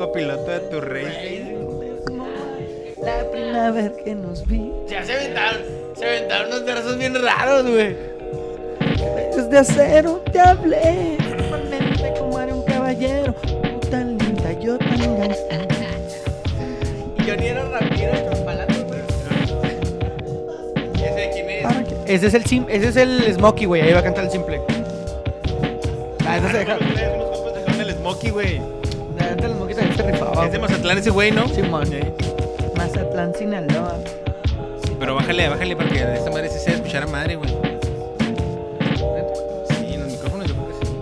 copiloto de tu rey. La primera vez que nos vi. Ya se aventaron, se aventaron unos versos bien raros, güey. Desde acero te hablé. Normalmente como era un caballero. Tú tan linda, yo tan gangsta. Y yo ni era rapero. ¿Ese quién es? Que- Ese es el sim, ese es el Smokey, güey. Ahí va a cantar el simple. Ah, ese se deja. Unos compas dejaron el Smokey, güey. Rifaba. Es de Mazatlán ese güey, ¿no? Simón. Mazatlán, Sinaloa. Pero bájale, bájale porque de esta madre sí se escuchar a madre, güey. Sí, en los micrófonos yo creo que sí.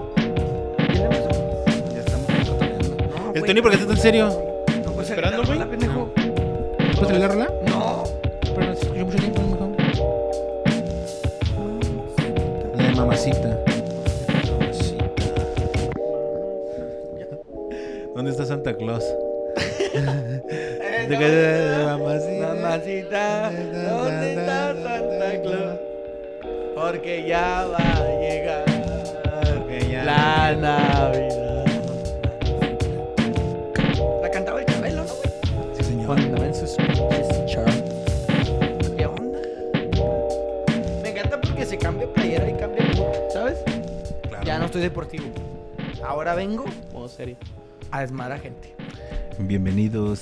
Ya estamos cotorreando. El Tony, ¿por qué estás tan serio? No puedes Esperando, güey. ¿Puedes salir la rola?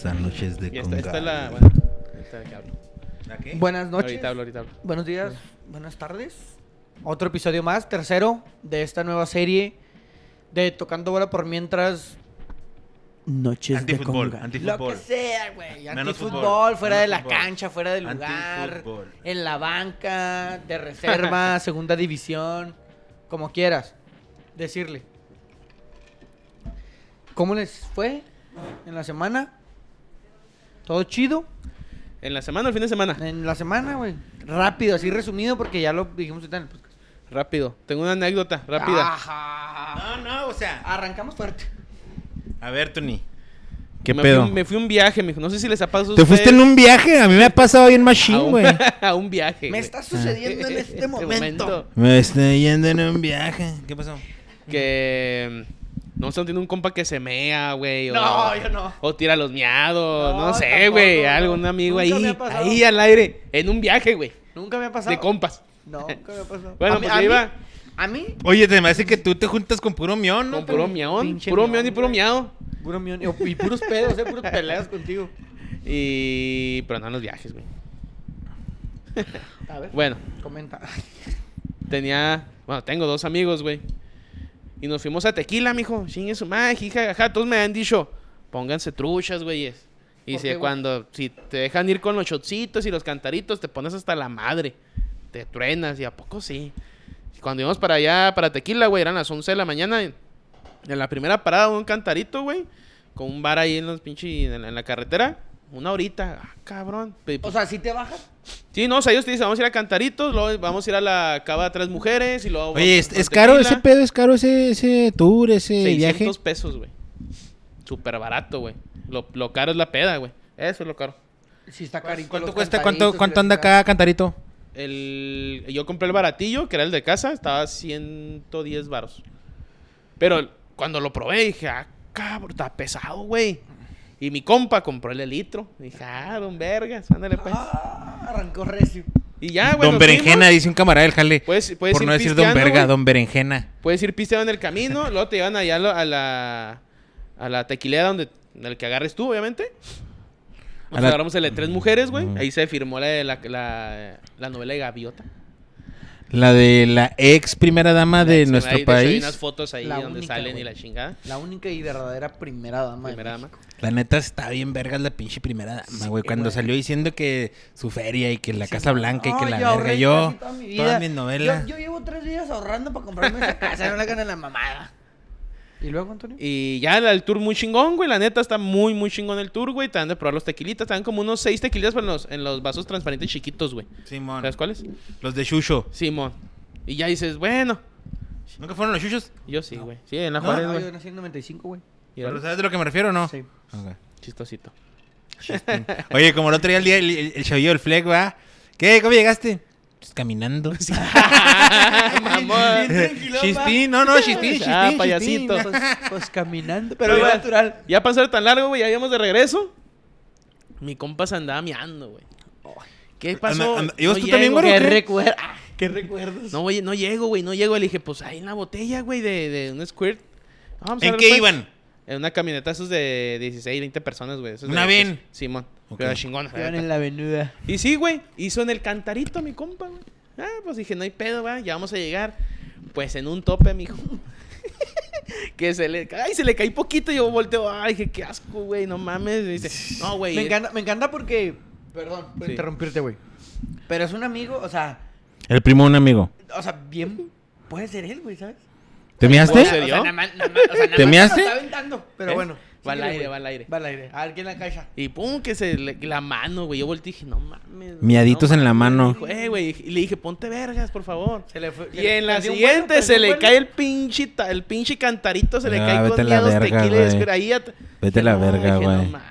Bienvenidos a Noches de esta, Conga. esta es la. Bueno, esta que hablo. ¿La qué? Buenas noches. Ahorita hablo, ahorita hablo. Buenos días, buenas tardes. Otro episodio más, tercero de esta nueva serie de Tocando Bola por Mientras. Noches de conga. antifútbol. Lo que sea, güey. Menos Antifútbol, fútbol, fuera menos de la fútbol. cancha, fuera del lugar. En la banca, de reserva, segunda división. Como quieras decirle. ¿Cómo les fue en la semana? ¿Todo chido? ¿En la semana o el fin de semana? En la semana, güey. Rápido, así resumido, porque ya lo dijimos ahorita en el podcast. Rápido. Tengo una anécdota rápida. Ajá. No, no, o sea. Arrancamos fuerte. A ver, Tony. Que me Fui, un- me fui un viaje, mijo. No sé si les ha pasado ¿Te fuiste en un viaje? A mí me ha pasado bien machine, güey. a un viaje. Me está sucediendo en este momento. Me estoy yendo en un viaje. ¿Qué pasó? Que. No sé, tiene un compa que se mea, güey. o- No, yo no. O tira los miados. No, No, sé, güey. no. Algo, un amigo ahí. Ahí al aire. En un viaje, güey. Nunca me ha pasado. De compas. No, nunca me ha pasado. Bueno, a mí, pues a mí- A mí, Oye, te me hace que tú te juntas con puro mión, ¿no? con puro. Pinche Puro mión, mión y puro miado. puro mión. Y, y puros pedos, eh, puros peleas contigo. Y. Pero no en los viajes, güey. A ver, Bueno, comenta. tenía. Bueno, tengo dos amigos, güey. Y nos fuimos a tequila, mijo. Chingue su madre, jija, ajá. Todos me han dicho, pónganse truchas, güeyes. Y ¿Por si qué, güey? cuando, si te dejan ir con los shotcitos y los cantaritos, te pones hasta la madre. Te truenas, y a poco sí. Y cuando íbamos para allá, para tequila, güey, eran las 11 de la mañana. En la primera parada, un cantarito, güey. Con un bar ahí en los pinches, en la carretera. Una horita. Ah, cabrón. O sea, si te bajas. Sí, no, o sea, ellos te dicen, vamos a ir a Cantaritos, luego vamos a ir a la Cava de Tres Mujeres y luego... Oye, ¿es, caro ese pedo? ¿Es caro ese, ese tour, ese 600 viaje? pesos, güey. Súper barato, güey. Lo, lo caro es la peda, güey. Eso es lo caro. Si está carito. ¿Cuánto cuesta? ¿Cuánto, cuánto anda cada cantarito? El, yo compré el baratillo, que era el de casa, estaba a 110 varos. Pero cuando lo probé, dije, ah, cabrón, está pesado, güey. Y mi compa compró el litro. Dije, ah, don Vergas, ándale pues. Ah, arrancó recio. Y ya, güey. don Berenjena, fuimos. dice un camarada del jale. Puedes, puedes por ir no decir don verga, güey. don Berenjena. Puedes ir pisteando en el camino, luego te llevan allá a la, a la, a la tequilera donde, el que agarres tú, obviamente. Nos A la- agarramos el de tres mujeres, güey. Ahí se firmó la, la, la, la novela de Gaviota. La de la ex primera dama de nuestro de hecho, Hay país. unas fotos ahí La donde única, salen y la chingada. La única y verdadera primera dama. de Primera dama. México. La neta está bien vergas la pinche primera dama, Sí, güey. Cuando salió diciendo que su feria y que la Sí, Casa no. Blanca y que la verga. Yo, toda mi vida. todas mis novelas. Yo, yo llevo tres días ahorrando para comprarme esa casa. No le hagan a la mamada. ¿Y luego, Antonio? Y ya el tour muy chingón, güey. La neta está muy, muy chingón el tour, güey. Te dan de probar los tequilitas. Te dan como unos seis tequilitas en los, en los vasos transparentes chiquitos, güey. Simón. ¿Sabes cuáles? Los de Shusho. Simón. Y ya dices, bueno. ¿Nunca fueron los Shushos? Yo sí, güey. Sí, en la No, Juárez, No, güey. yo nací en 95, güey. ¿Pero ¿Sabes de lo que me refiero o no? Sí. Ok. Chistosito. Oye, como el otro día el, día, el, el, el chavillo del Fleck, ¿va? ¿Qué? ¿Cómo llegaste? Pues, caminando. Mamón. Chistín, no, no, chistín, chistín. Ah, chistín. payasito. Pues, pues caminando, Pero pero ya- natural. Ya para ser tan largo, güey, ya íbamos de regreso. Mi compa se andaba miando, güey. ¿Qué pasó? Anda- anda- ¿ibas tú llego. también, güey? ¿Qué recuerdo? ¿Qué recuerdos? No, güey, no llego, güey, no llego. Le dije, pues ahí en la botella, güey, de, de un squirt. Vamos a ¿En ver, qué pues. iban? En una camioneta, esos de 16, 20 personas, güey. esos de- ¿Una van? Simón. Ok. Pero chingona. en la avenida. Y sí, güey, hizo en el cantarito mi compa, güey. Ah, pues dije, no hay pedo, güey, ya vamos a llegar. Pues en un tope, mijo. que se le ay, se le caí poquito y yo volteo, ay, dije, qué asco, güey, no mames. Y dice, no, güey. Me eh, encanta, me encanta porque. Perdón por Sí. interrumpirte, güey. Pero es un amigo, o sea. El primo de un amigo. O sea, bien. Puede ser él, güey, ¿sabes? ¿Te ¿En miaste? serio? O sea, nada más, nada más, o sea, nada ¿Te está aventando, pero ¿Eh? bueno. Va al aire, güey. va al aire. Va al aire. A ver quién la caixa. Y pum, que se le, la mano, güey. Yo volteé y dije, no mames. güey, Miaditos no en la mames". mano. Eh, güey. Y le dije, ponte vergas, por favor. Se le fue. Y en la siguiente se le cae el pinche, el pinche cantarito, se le Ah, cae vete con la verga, güey. escura. Ahí ya te- Vete a la No, verga, dije, No güey. mames.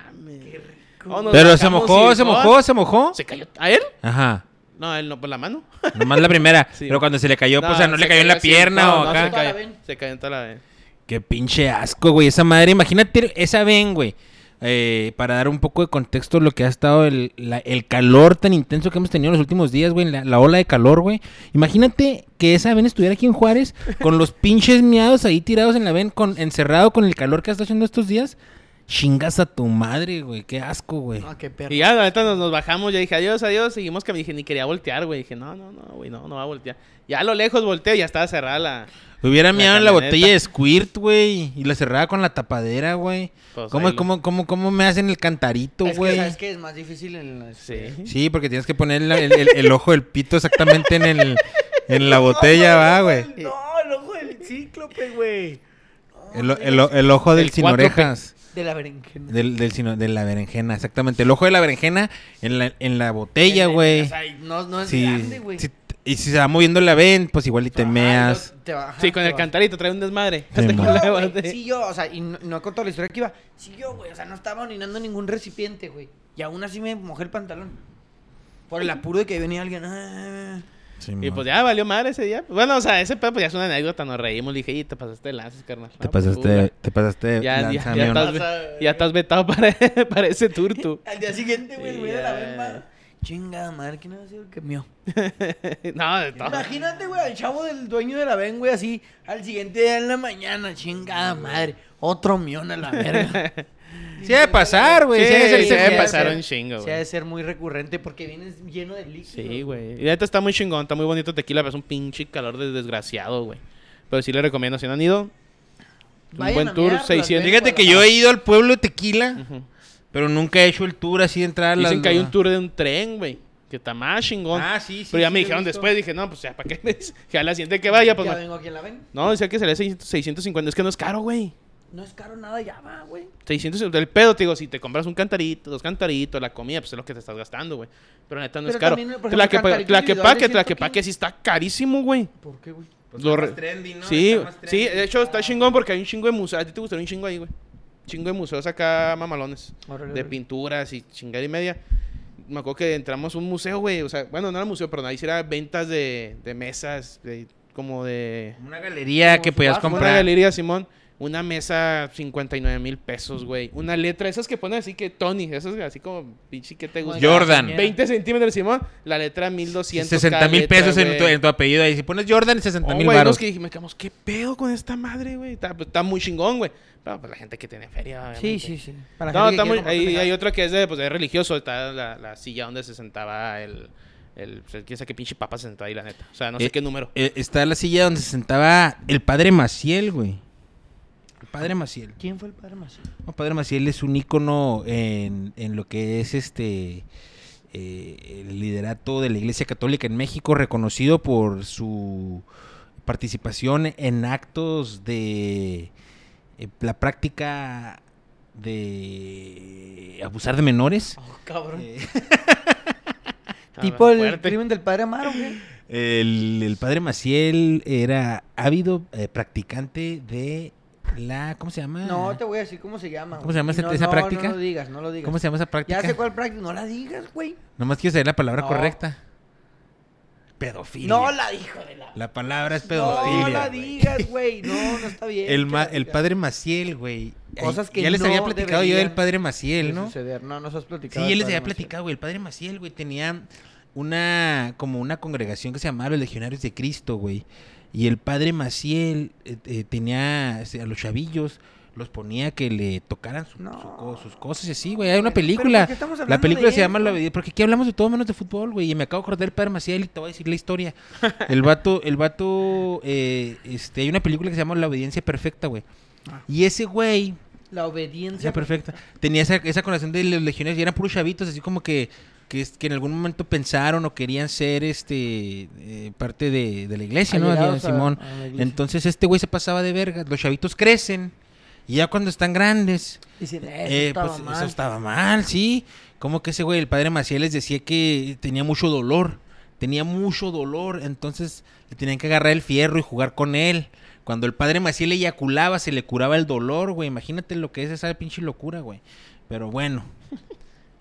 Oh, nos Pero se mojó, se mojó, se mojó. ¿Se cayó? ¿A él? Ajá. No, él no, por la mano. Nomás la primera. Sí. Pero cuando se le cayó, pues, o sea, no se le cayó en la así. pierna No, o no, acá. Se cayó, se cayó en toda la vez. Qué pinche asco, güey. Esa madre, imagínate esa ven, güey. Eh, para dar un poco de contexto lo que ha estado el, la- el calor tan intenso que hemos tenido en los últimos días, güey. La, la ola de calor, güey. Imagínate que esa ven estuviera aquí en Juárez con los pinches miados ahí tirados en la ven, con, encerrado con el calor que está haciendo estos días. Chingas a tu madre, güey. Qué asco, güey. Ah, qué perro. Y ya, la neta, nos, nos bajamos. Ya dije, adiós, adiós. Seguimos que me dije, ni quería voltear, güey. Dije, no, no, no, güey, no, no va a voltear. Ya a lo lejos volteé y ya estaba cerrada la. Hubiera La miado en la botella de Squirt, güey. Y la cerraba con la tapadera, güey. Pues, ¿Cómo, lo- cómo, cómo, ¿Cómo me hacen el cantarito, Es que, güey? ¿sabes qué? Es más difícil en las... Sí. Sí, porque tienes que poner la- el, el- el ojo del pito exactamente en, el, en la botella, va, güey. No, el ojo del cíclope, güey. El, el, el ojo del El sin orejas. De la berenjena. Del, del sino- de la berenjena, exactamente. El ojo de la berenjena en la, en la botella, güey. O sea, no, no es Sí, grande, güey. sí, y si se va moviendo la ven, pues igual y te Ajá, meas. y no- te va- ajá, Sí, con te el va- cantarito trae un desmadre. Sí, yo, o sea, y no, no contó la historia que iba. Sí, yo, güey, o sea, no estaba orinando ningún recipiente, güey. Y aún así me mojé el pantalón. Por el apuro de que venía alguien. ah. Sí, Y pues ya valió madre ese día. Bueno, o sea, ese pedo pues ya es una anécdota, nos reímos. Le dije, y te pasaste de lanzas, carnal. te pues, pasaste, te pasaste Ya, ya, ya, estás, ya estás vetado para, para ese tour, tú. Al día siguiente, güey, Sí, güey, de la ya. bemba. Chingada madre, ¿quién ha sido el que mió? no, de todo. Imagínate, güey, al chavo del dueño de la ven, güey, así, al siguiente día en la mañana, chingada madre, otro mión a la verga. Sí, debe pasar, güey. Sí, sí debe ser- sí, sí debe debe pasar un chingo, Se ha de güey. ser muy recurrente porque vienes lleno de líquidos. Sí, güey. Y la neta está muy chingón, está muy bonito tequila, pero es un pinche calor de desgraciado, güey. Pero sí le recomiendo, si no han ido, un Vayan buen a tour, mear, las 600. ven, Fíjate que yo he ido al pueblo de Tequila, Ujú. pero nunca he hecho el tour así de entrar a la... Dicen que hay un tour de un tren, güey. Que está más chingón. Ah, sí, sí. Pero ya sí, me dijeron visto. después, dije, no, pues ya, ¿para qué me dices? Que a la siguiente que vaya, pues. Ya vengo aquí en la ven. No, decía que sería 600 650. Es que no es caro, güey. No es caro nada, ya va, güey. 600 el pedo, te digo, si te compras un cantarito, dos cantaritos, la comida, pues es lo que te estás gastando, güey. Pero neta no es caro. también, por La ejemplo, que cantaritos la que paque, la que que- paque sí está carísimo, güey. ¿Por qué, güey? Pues Lo re- más trendy, ¿no? Sí, Está más sí, de hecho está chingón porque hay un chingo de museos. A ti te gustaría un chingo ahí, güey. Chingo de museos acá mamalones. De pinturas y chingada y media. Me acuerdo que entramos a un museo, güey. O sea, bueno, no era museo, pero ahí sí era ventas de, de mesas, de, como de... Una galería Como que podías subasta, Una comprar. galería, Simón. Una mesa, 59 mil pesos, güey. Una letra, esas que ponen así que Tony, esas así como pinche que te gusta. Jordan. 20 centímetros, Simón. La letra 1200. 60 cada mil pesos en tu, en tu apellido ahí. Si pones Jordan, 60 Oh, mil güey, baros. que dije, me quedamos, ¿qué pedo con esta madre, güey? Está, pues, está muy chingón, güey. Pero pues la gente que tiene feria, obviamente. Sí, sí, sí. Para No, está muy, hay, hay otra que es de, pues, es religioso. Está la, la silla donde se sentaba el... el pues, quién sabe qué pinche papa se sentó ahí, la neta. O sea, no sé Eh, qué número. Eh, está la silla donde se sentaba el padre Maciel, güey. Padre Maciel. ¿Quién fue el padre? No, padre Maciel es un ícono en, en lo que es este eh, el liderato de la Iglesia Católica en México, reconocido por su participación en actos de eh, la práctica de abusar de menores. Oh, cabrón. Eh, tipo el crimen del padre Amaro, el, el padre Maciel era ávido practicante de la... ¿Cómo se llama? No te voy a decir cómo se llama. ¿Cómo güey. se llama esa- No, esa no, práctica? No lo digas, no lo digas. ¿Cómo se llama esa práctica? Ya sé cuál práctica. No la digas, güey. Nomás quiero saber la palabra No. correcta. pedofilia. No la dijo de la... La palabra es pedofilia. No la güey. digas, güey. No, no está bien. El, ma- el ya. padre Maciel, güey. Cosas que Ya les había platicado yo del padre Maciel, ¿no? suceder. No, no se has Sí, platicado. él les del había platicado, güey. El padre Maciel, güey, tenía una, como una congregación que se llamaba los Legionarios de Cristo, güey. Y el padre Maciel eh, eh, tenía este, a los chavillos, los ponía que le tocaran su- No. su co- sus cosas y así, güey. Hay una película. ¿por qué estamos La película se llama esto? La. Porque aquí hablamos de todo menos de fútbol, güey. Y me acabo de acordar del padre Maciel y te voy a decir la historia. El vato, el vato, eh, este, hay una película que se llama La Obediencia Perfecta, güey. Ah. Y ese güey, La obediencia. ya, perfecta. Tenía esa, esa conexión de los legionarios y eran puros chavitos, así como que, que, es- que en algún momento pensaron o querían ser este eh, parte de, de la iglesia, ¿no? A- Simón. a la iglesia. Entonces este güey se pasaba de verga. Los chavitos crecen y ya cuando están grandes, eso eh, estaba pues, mal. eso estaba mal, sí. Como que ese güey, el padre Maciel, les decía que tenía mucho dolor. Tenía mucho dolor. Entonces le tenían que agarrar el fierro y jugar con él. Cuando el padre Maciel eyaculaba, se le curaba el dolor, güey. Imagínate lo que es esa pinche locura, güey. Pero bueno.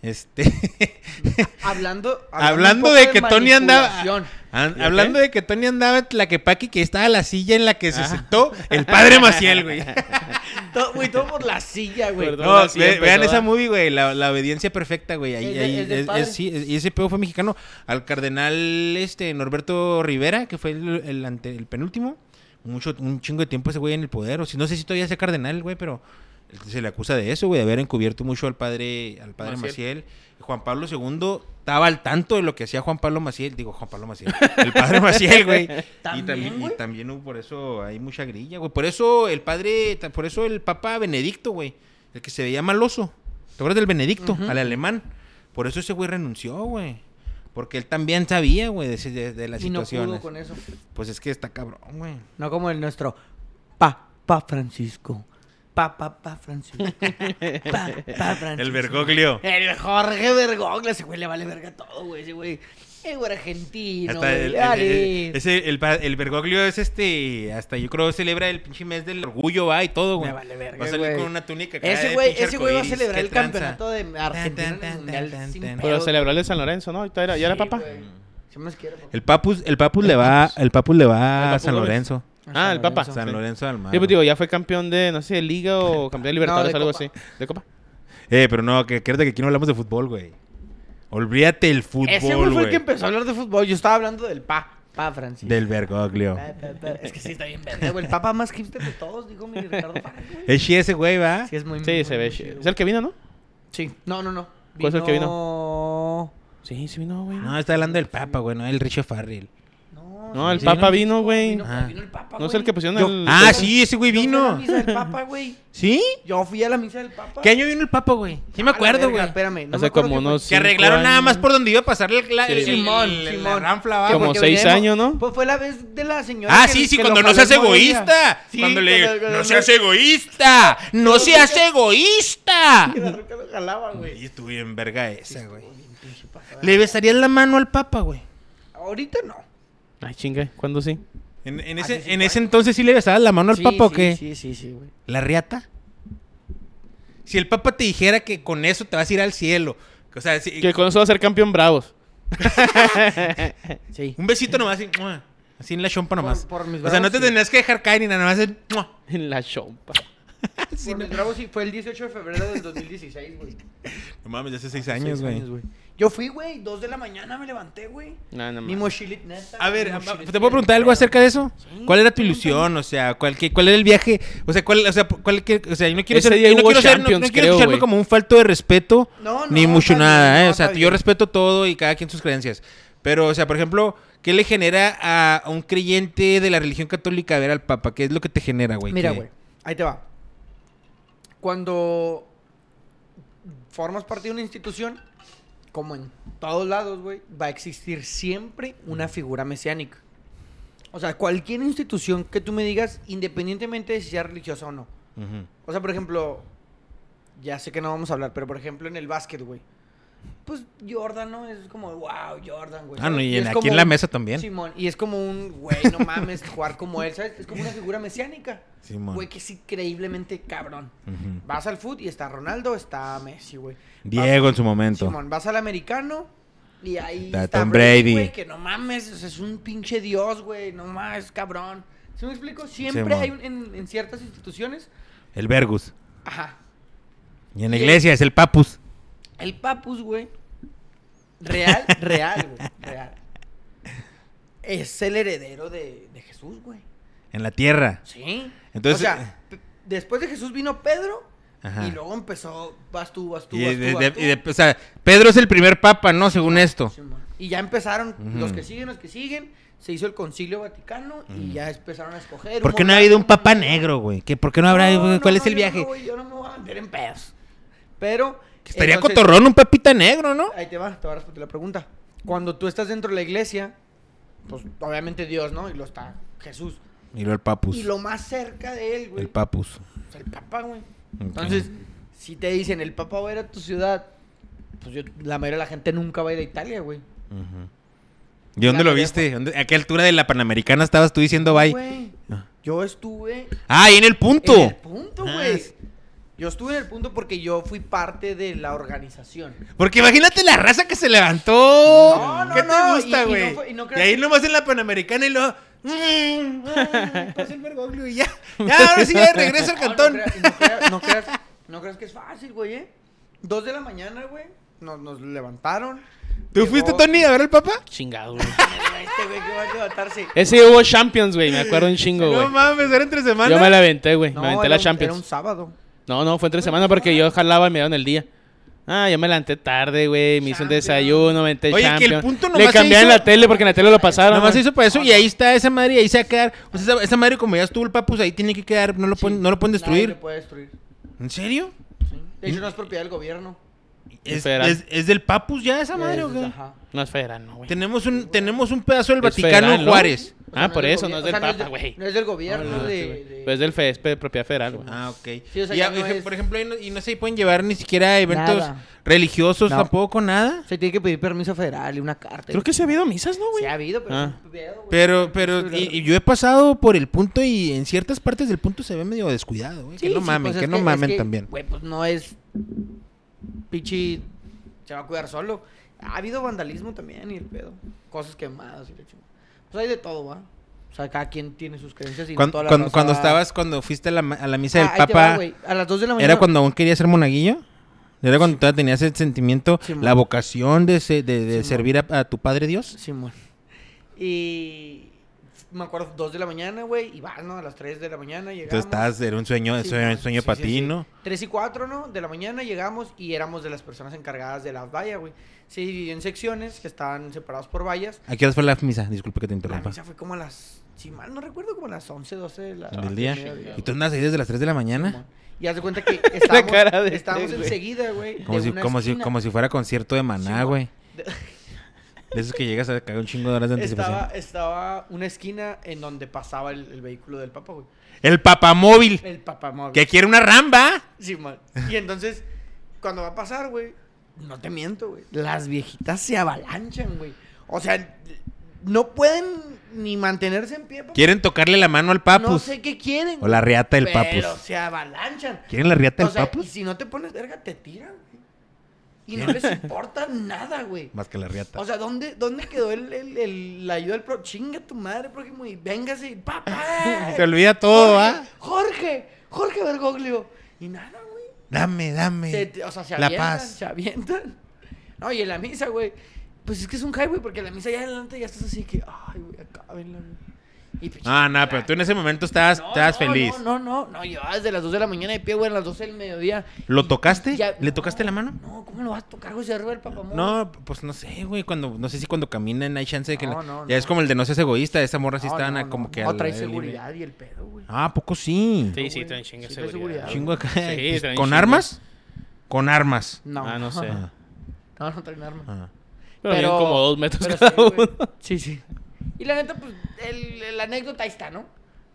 Este. Hablando, Hablando un de que Tony andaba- manipulación. An- ¿Y hablando de que Tony andaba en Tlaquepaque, que estaba la silla en la que se sentó el padre Maciel, güey. Todo, güey, todo por la silla, güey. Perdón. No, así ve- empezó, vean esa movie, güey, la, la obediencia perfecta, güey. Ahí, Es ahí- es es- es- sí, es- y ese pedo fue mexicano. Al cardenal este Norberto Rivera, que fue el, el ante- el penúltimo, mucho, un chingo de tiempo ese güey en el poder. O si no sé si todavía sea cardenal, güey, pero se le acusa de eso, güey, de haber encubierto mucho al padre, al padre Maciel. Maciel. Juan Pablo II estaba al tanto de lo que hacía Juan Pablo Maciel, digo Juan Pablo Maciel, el padre Maciel, güey. y ¿También, y güey? también hubo por eso hay mucha grilla, güey. Por eso el padre, por eso el papa Benedicto, güey, el que se veía maloso. ¿Te acuerdas del Benedicto, al alemán? Por eso ese güey renunció, güey. Porque él también sabía, güey, de, de- de las Y no situaciones. pudo con eso. Pues es que está cabrón, güey. No como el nuestro. Pa, pa Francisco. Pa, pa, pa Francisco. Pa, pa Francisco. Bergoglio. El Jorge Bergoglio. Ese güey le vale verga todo, güey. Ese güey. Es güey argentino. Hasta güey, el, le el- el- ese, el, pa- el Bergoglio es este, hasta yo creo celebra el pinche mes del orgullo, va, y todo, güey. Me vale verga, Va a salir güey. con una túnica. Ese güey, ese güey va a celebrar el tranza. campeonato de Argentina Tan, tan, el. Pero celebró el de San Lorenzo, ¿no? ¿Ya era, ya era Sí, me quiero, papá. El Papus, el Papus le va, el Papus le El va a San. Lorenzo. Ah, el Papa. San. Lorenzo del Mar. Sí, pues digo, ya fue campeón de, no sé, de Liga o campeón de Libertadores, de algo Copa. así. ¿De Copa? Eh, pero no, que quédate que aquí no hablamos de fútbol, güey. Olvídate el fútbol, Ese güey fue el güey. que empezó a hablar de fútbol. Yo estaba hablando del Pa. Pa Francisco. Del Bergoglio. Es que sí está bien verde, güey. El papa más hipster de todos, dijo mi Ricardo güey. Es chi ese güey, ¿va? Sí, es muy Sí, muy, se ve. muy chido. chido, ¿Es el que vino, no? Sí. No, no, no. ¿Cuál es el que vino? Sí, sí vino, güey. No, está hablando del Papa, güey, no el Richie Farrell. No, el sí, Papa ¿no? vino, güey. Vino, Ah. vino el papa, ¿No es el que pusieron Yo- el... Ah, sí, ese güey Yo fui a la vino. misa del papa, güey. ¿Sí? Yo fui a la misa del papa. ¿Qué año vino el Papa, güey? Sí me A la acuerdo, güey. Espérame. No Hace me como unos- Que arreglaron nada más por donde iba a pasar el, la, Sí. el- Simón, Simón. ranfla, va, Como seis veníamos- años, ¿no? Pues fue la vez de la señora. Ah, que- sí, sí, que cuando no seas en egoísta. Sí, cuando le digo, no seas egoísta. No seas egoísta. Que la roca lo jalaba, güey. Y estuvo bien verga esa, güey. ¿Le besarías la mano al Papa, güey? Ahorita no. Ay, chinga, ¿cuándo sí? En, en Así ese, sí en ese entonces sí le besabas la mano al Sí, Papa o sí, qué? Sí, sí, sí, güey. ¿La riata? Si el Papa te dijera que con eso te vas a ir al cielo. O sea, si- Que con eso va a ser campeón Bravos. Sí. un besito nomás así, en la chompa nomás. por mis o sea, no bravos, te sí. tenías que dejar caer ni nada, ¡mua! En la chompa. Por mis bravos sí, fue el 18 de febrero del 2016, güey. No mames, ya hace seis Seis años, güey. Yo fui, güey, dos de la mañana me levanté, güey. No, no, Mi mames. mochilit, neta. A ver, mochilit ¿te puedo preguntar algo acerca de eso? Sí, ¿Cuál era tu ilusión? O sea, ¿cuál, qué- cuál era el viaje? O sea, ¿cuál, o sea, cuál, qué- o sea, yo no quiero Ese ser, día yo no quiero ser, no- no, Champions, quiero creo, escucharme como un falto de respeto, No, ni no, mucho está nada, ¿eh? no, O sea, yo respeto todo y cada quien sus creencias. Pero, o sea, por ejemplo, ¿qué le genera a, a un creyente de la religión católica ver al Papa? ¿Qué es lo que te genera, güey? Mira, güey, ahí te va. Cuando formas parte de una institución, como en todos lados, güey, va a existir siempre una figura mesiánica. O sea, cualquier institución que tú me digas, independientemente de si sea religiosa o no. O sea, por ejemplo, ya sé que no vamos a hablar, pero por ejemplo en el básquet, güey. Pues Jordan, ¿no? Es como, wow, Jordan, güey. Ah, no, y en- aquí en la mesa también. Simón, y es como un, güey, no mames, jugar como él, ¿sabes? Es como una figura mesiánica. Simón. Güey, que es increíblemente cabrón. Vas al foot y está Ronaldo, está Messi, güey. Diego en su momento. Simón, vas al americano, Y ahí Está está Tom Brady, Brady. güey, que no mames, o sea, es un pinche dios, güey, no mames, cabrón. ¿Sí me explico? Siempre Simón. hay un- en, en ciertas instituciones, El Vergus. ajá, Y en la iglesia es el Papus. El papus, güey, real, real, güey, real. Es el heredero de, de Jesús, güey. En la tierra. Sí. Entonces- o sea, p- después de Jesús vino Pedro Ajá. y luego empezó, vas tú, vas tú, Y, vas tú, de- vas tú. y de- o sea, Pedro es el primer papa, ¿no? Según esto. Sí. Y ya empezaron los que siguen, los que siguen. Se hizo el concilio vaticano y ya empezaron a escoger. ¿Por qué no ha habido un papa negro, güey? ¿Qué- ¿Por qué no habrá? No, ¿Cuál no, es el no, viaje? Yo no, yo no me voy a meter en pedos. Pero. Estaría entonces, cotorrón un papita negro, ¿no? Ahí te va, te va a responder la pregunta. Cuando tú estás dentro de la iglesia, pues obviamente Dios, ¿no? Y lo está Jesús. Y luego el Papus. Y lo más cerca de él, güey, El Papus. el Papa, güey. Entonces, si te dicen el Papa va a ir a tu ciudad, pues yo, la mayoría de la gente nunca va a ir a Italia, güey. ¿Y dónde lo viste? ¿Dónde- ¿A qué altura de la Panamericana estabas tú diciendo bye? Ah. Yo estuve Ah, ahí en el punto. en el punto, Ah, güey. Yo estuve en el punto porque yo fui parte de la organización. Porque imagínate la raza que se levantó. No, no, ¿Qué te no, gusta, y- y güey? no fue- y no y, creas ahí que- nomás en la Panamericana y luego. pasa el Bergoglio y ya. Ya, ahora sí, ya regreso al No, cantón. No, creas, no, creas, no, creas, no creas que es fácil, güey, ¿eh? Dos de la mañana, güey. Nos, nos levantaron. ¿Tú Llegó- fuiste, Tony, a ver al papá? Chingado, güey. Este güey que va a levantarse. Ese hubo Champions, güey. Me acuerdo un chingo, güey. No mames, era entre semana. Yo me la aventé, güey. No, me aventé la un- Champions. Era un sábado. No, no, fue entre semana porque yo jalaba y me dieron el día. Ah, yo me levanté tarde, güey. Me hice un desayuno, me aventé Oye, que el Champions. punto Le nomás se cambiaron hizo- la tele porque en la tele lo pasaron. Nomás se güey. hizo para eso y ahí está esa madre y ahí se va a quedar. O sea, esa, esa madre como ya estuvo el papus ahí tiene que quedar, no lo, pueden, no lo pueden Nadie destruir. lo puede destruir. ¿En serio? Sí. De hecho, no es propiedad del gobierno. ¿Es, federal. es- es del papus ya esa madre o Es- qué? ajá. No es federal, no, güey. Tenemos un, tenemos un pedazo del Es Vaticano federal, en ¿no? Juárez. O sea, Ah, por eso, no es del o sea, Papa, güey. No es del gobierno No, no, de, sí, güey. de- Pues es del FES, de propiedad federal, güey. Ah, ok. Sí, o sea, Y es- Por ejemplo, y no se pueden llevar ni siquiera eventos Nada. religiosos No. tampoco, nada. Se tiene que pedir permiso federal y una carta. Creo que se ha habido misas, ¿no, güey? Sí ha habido, pero... Ah. es un pedo, güey. Pero, pero, y, y yo he pasado por el punto y en ciertas partes del punto se ve medio descuidado, güey. Sí, que no sí, mamen, pues que es no es mamen que, también. Güey, pues no es... Pichi... Se va a cuidar solo. Ha habido vandalismo también y el pedo. Cosas quemadas y la chingada. Pues hay de todo, ¿va? O sea, cada quien tiene sus creencias y Cuando, toda la cuando, raza- cuando estabas, cuando fuiste a la, a la misa Ah, del te Papa, va, a las 2 de la mañana... ¿era cuando aún querías ser monaguillo? ¿Era cuando todavía tenías el sentimiento, Sí, la vocación de, se- de, de Sí, servir a, a tu Padre Dios? Simón. Y me acuerdo 2 de la mañana, güey, y vas, ¿no? A las 3 de la mañana llegamos. Entonces estabas, era un sueño, Sí, era un sueño Sí, para ti. ¿no? 3 y 4, ¿no? De la mañana llegamos y éramos de las personas encargadas de las vallas, güey. Se dividió en secciones que estaban separados por vallas. ¿A qué hora fue la misa? Disculpe que te La interrumpa. misa fue como a las, si mal no recuerdo, como a las 11, 12 de la ¿Del día? ¿Y tú andas ahí desde las 3 de la mañana? Y haz de cuenta que estábamos, este, enseguida, güey. Como si, como, si, como si fuera concierto de maná, güey. De esos que llegas a cagar un chingo de horas de anticipación. Estaba, estaba una esquina en donde pasaba el, el vehículo del Papa, güey. El papamóvil. El papamóvil. Que quiere una ramba. Sí, man. Y entonces, cuando va a pasar, güey, no te miento, güey. Las viejitas se avalanchan, güey. O sea, no pueden ni mantenerse en pie. papá. Quieren tocarle la mano al papus. No sé qué quieren. O la riata del pero papus. se avalanchan. ¿Quieren la riata O del y papus? si no te pones verga, te tiran. Y no les importa nada, güey. Más que la riata. O sea, ¿dónde, dónde quedó el, el- el- la ayuda del pro? Chinga tu madre, prójimo, y véngase, papá. Se olvida todo, Jorge, ¿ah? Jorge, Jorge Bergoglio. Y nada, güey. Dame, dame. Se- o sea, se La avientan, paz. se avientan. No, y en la misa, güey. Pues es que es un high, güey, porque en la misa ya adelante ya estás así que, ay, güey, acábenla, güey. Y Ah, no, pero tú en ese momento estabas, no, estabas no, feliz. No, no, no, no, yo desde las 2 de la mañana de pie, güey, a las 12 del mediodía. ¿Lo tocaste? ya- ¿Le no, tocaste la mano? No, ¿cómo lo vas a tocar, güey? Se arriba el papamón. No, pues no sé, güey. Cuando, no sé si cuando caminan hay chance de que. No, la- no, ya no. es como el de no seas egoísta. Esa morra sí no, como que. No, trae seguridad y el pedo, güey. Ah, ¿a poco sí. Sí, sí, traen chinga Sí, seguridad. Chingo acá. Sí, Pues, traen ¿Con armas? Con armas. No. Ah, no sé. Ah, No, no traen arma. ah. Pero, miden como dos metros pero cada uno. Sí, sí. Y la neta, pues, el, la anécdota ahí está, ¿no?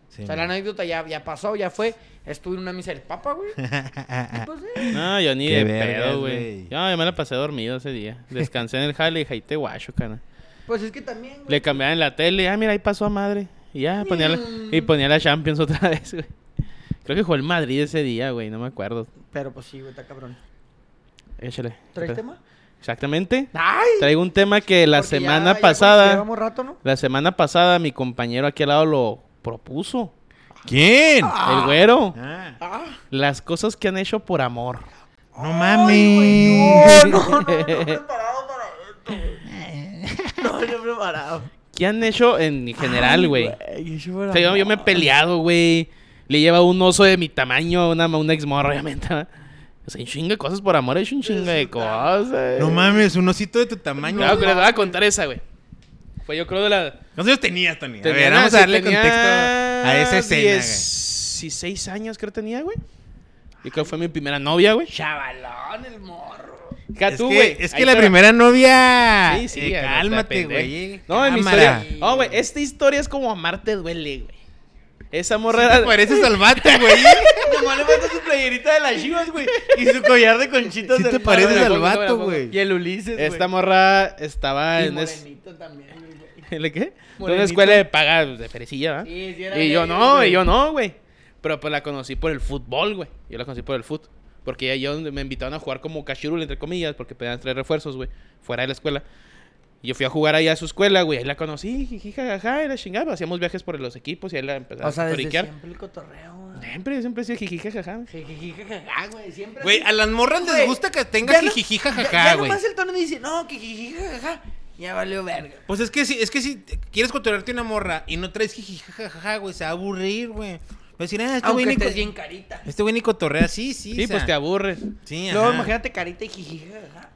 Sí, o sea, la anécdota ya, ya pasó, ya fue. Estuve en una misa del Papa, güey. Pues, eh, No, yo ni Qué de vergas, pedo, güey. Yo, me la pasé dormido ese día. Descansé en el jale y dije, ahí te guacho, cana. pues es que también, güey. Le cambiaban la tele. Ah, mira, ahí pasó a madre. Y ya, ponía la, Mm. y ponía la Champions otra vez, güey. Creo que jugó el Madrid ese día, güey. No me acuerdo. Pero pues sí, güey, está cabrón. Échale. ¿Traes tema? Exactamente. ¡Ay! Traigo un tema que la Porque ya- semana ya pasada, Llevamos rato, ¿no? la semana pasada mi compañero aquí al lado lo propuso. ¿Quién? El güero. Ah, Ah. Las cosas que han hecho por amor. no mames. güey, no, no, no, no, preparado para esto. No, no preparado. ¿Qué han hecho en general, güey? O sea, yo, yo me he peleado, güey. Le lleva un oso de mi tamaño a una, una ex morra, obviamente. Sea, un chingo de cosas por amor, he hecho un chingo de cosas. No mames, un osito de tu tamaño. Claro, que les voy a contar esa, güey. Fue yo creo de la... ¿Cuántos años tenías, Tony? A ver, vamos a darle contexto a esa escena, güey. 16 años creo tenía, güey. Yo creo que fue mi primera novia, güey. Chavalón, el morro. Es tú, que, es la primera novia. Sí, sí, Eh, cálmate, güey. No, en mi historia. No, güey, esta historia es como amarte duele, güey. Esa morra Te era. pareces al vato, güey. Nomás le falta su playerita de las chivas, güey. Y su collar de conchitas Sí del te mar, pareces güey. al vato. Y el Ulises, güey. Esta morra estaba Y en. es- morenito también, güey. ¿El qué? En una Morenito. escuela de paga de perecilla, ¿verdad? Sí, sí era Y yo no, güey. y yo no, güey. Pero pues la conocí por el fútbol, güey. Yo la conocí por el fútbol. Porque ya yo me invitaban a jugar como cachirul, entre comillas, porque pedían tres refuerzos, güey, fuera de la escuela. Y yo fui a jugar ahí a su escuela, güey. Ahí la conocí, jiji, jajaja, y la chingaba. Hacíamos viajes por los equipos y ahí la empezaba O sea, a desde periquear. siempre el cotorreo, güey. Siempre, siempre he sido jiji, jajaja. Jijiji, jajaja, güey. Siempre. Güey, a las morras les gusta que tenga ya no- jijiji Ya, jajaja, ya güey. nomás el tono dice, no, que jijiji, jajaja. Ya valió verga. Pues es que si, es que si quieres cotorrearte una morra y no traes jijiji jajaja, güey, se va a aburrir, güey. Va a decir, ah, este güey ni, estés bien carita. este güey ni cotorrea, sí, sí. Sí, o sea, pues te aburres. Sí, Luego imagínate carita y jijiji, jajaja.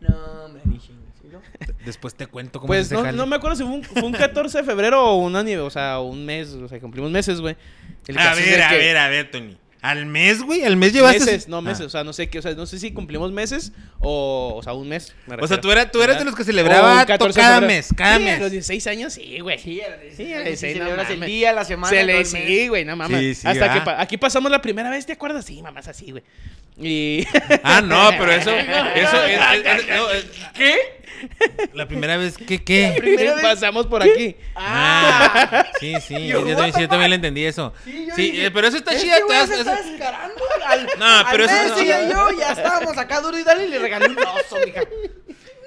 No, me dije, ¿sí, no? Después te cuento cómo Pues se no, jale. no me acuerdo si fue un, fue un 14 de febrero o un año, o sea, un mes, o sea, cumplimos meses, güey. El A caso es ver, de a que- ver, a ver, Tony. Al mes, güey, al mes llevaste. Meses, no meses, Ah. o sea, no sé qué, o sea, no sé si cumplimos meses o, o sea, un mes. me O sea, refiero, tú, eras, tú eras de los que O celebraba un to- 14 de cada febrero. mes, cada Sí, mes. A los 16 años, sí, güey. Sí, a los Sí, 16 a los años, 16, no celebras el mames. día, la semana. Se todo le el mes. sí, güey, no mames. Sí, sí, Hasta va. que pa- aquí pasamos la primera vez, ¿te acuerdas? Sí, mamás así, güey. Y Ah, no, pero eso, eso es, es- es- no, es- ¿Qué? La primera vez, ¿qué, qué? primera vez- pasamos por aquí. Ah, sí, sí, yo, Yo, yo también, sí, yo también fuck? le entendí eso. Sí, yo Sí, dije, eh, pero eso está este chida. güey te se das- está eso- descarando. Al, No, pero al eso no- y yo ya estábamos acá duro y dale y le regalé un oso, mija.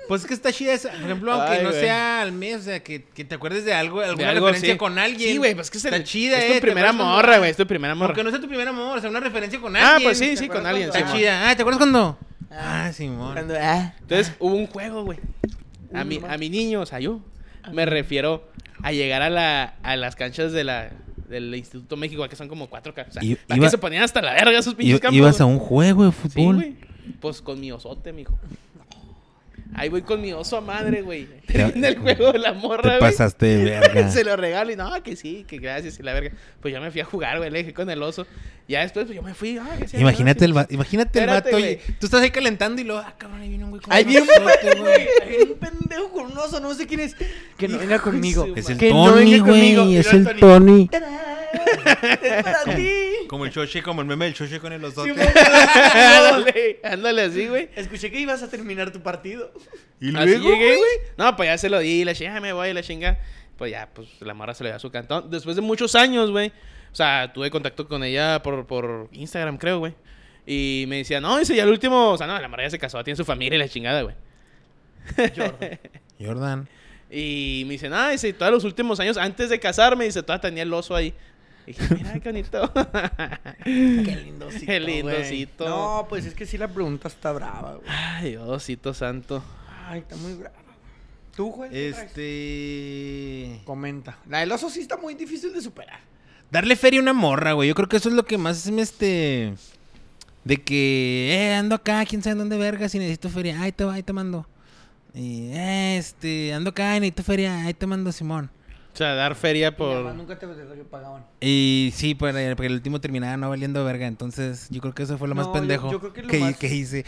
Pues es que está chida esa. Por ejemplo, aunque Ay, no güey. sea al mes, o sea, que, que te acuerdes de algo, alguna De algo, referencia sí. con alguien. Sí, güey, pues que es el- está chida, es eh. tu ¿te primera morra, güey, es tu primera morra. Aunque no sea tu primera morra, o sea, una referencia con Ah, alguien. pues sí, ¿te sí, con alguien. Está chida. Ah, ¿te acuerdas cuando? Ah, Simón. Cuando, ah, Entonces hubo un juego, güey. A mi, a mi niño, o sea, yo me refiero a llegar a, la, a las canchas de la, del Instituto México, que son como cuatro canchas. O sea, iba- que se ponían hasta la verga esos pinches campos. ibas a un juego de Sí, fútbol. güey. Pues con mi osote, mijo. Ahí voy con mi oso a madre, güey. Termina el juego de la morra, te güey. pasaste de verga. Se lo regalo y no, que sí, que gracias y la verga. Pues yo me fui a jugar, güey, le dije con el oso. Ya después, pues yo me fui. ah, que sí, Imagínate el, imagínate el Espérate, vato. oye, tú estás ahí calentando y luego, ah, cabrón, ahí viene un güey con Ahí un güey. Ahí viene un pendejo con un oso, no sé quién es. Que no venga conmigo. Es el Que Tony, güey. Es el Tony. Es para ti. Como el choche, como el meme del choche con el osote. Ándale, ándale así, güey. Escuché que ibas a terminar tu partido. y Así llegué, güey. No, pues ya se lo di, la chinga, me voy, la chinga. Pues ya, pues la morra se le da su cantón. Después de muchos años, güey. O sea, tuve contacto con ella por, por Instagram, creo, güey. Y me decía, no, dice, ya el último. O sea, no, la morra ya se casó, tiene su familia y la chingada, güey. Jordan. Jordan. Y me dice, no, dice, todos los últimos años antes de casarme, dice, todavía tenía el oso ahí. Y dije, mira, qué bonito. Qué lindocito. Qué lindocito. No, pues es que sí la pregunta está brava, güey. Ay, Diosito santo. Ay, está muy brava. ¿Tú, güey? Este. Comenta. La del oso sí está muy difícil de superar. Darle feria a una morra, güey. Yo creo que eso es lo que más me este. De que, eh, ando acá, quién sabe dónde verga, si necesito feria. Ay, te, ahí te mando. Y, eh, este, ando acá, necesito feria, ahí te mando, Simón. O sea, dar feria Por... nunca te pagaban. Y sí, para, porque el último terminaba no valiendo verga. Entonces, yo creo que eso fue lo más No, yo- pendejo yo creo que lo que, más- que hice.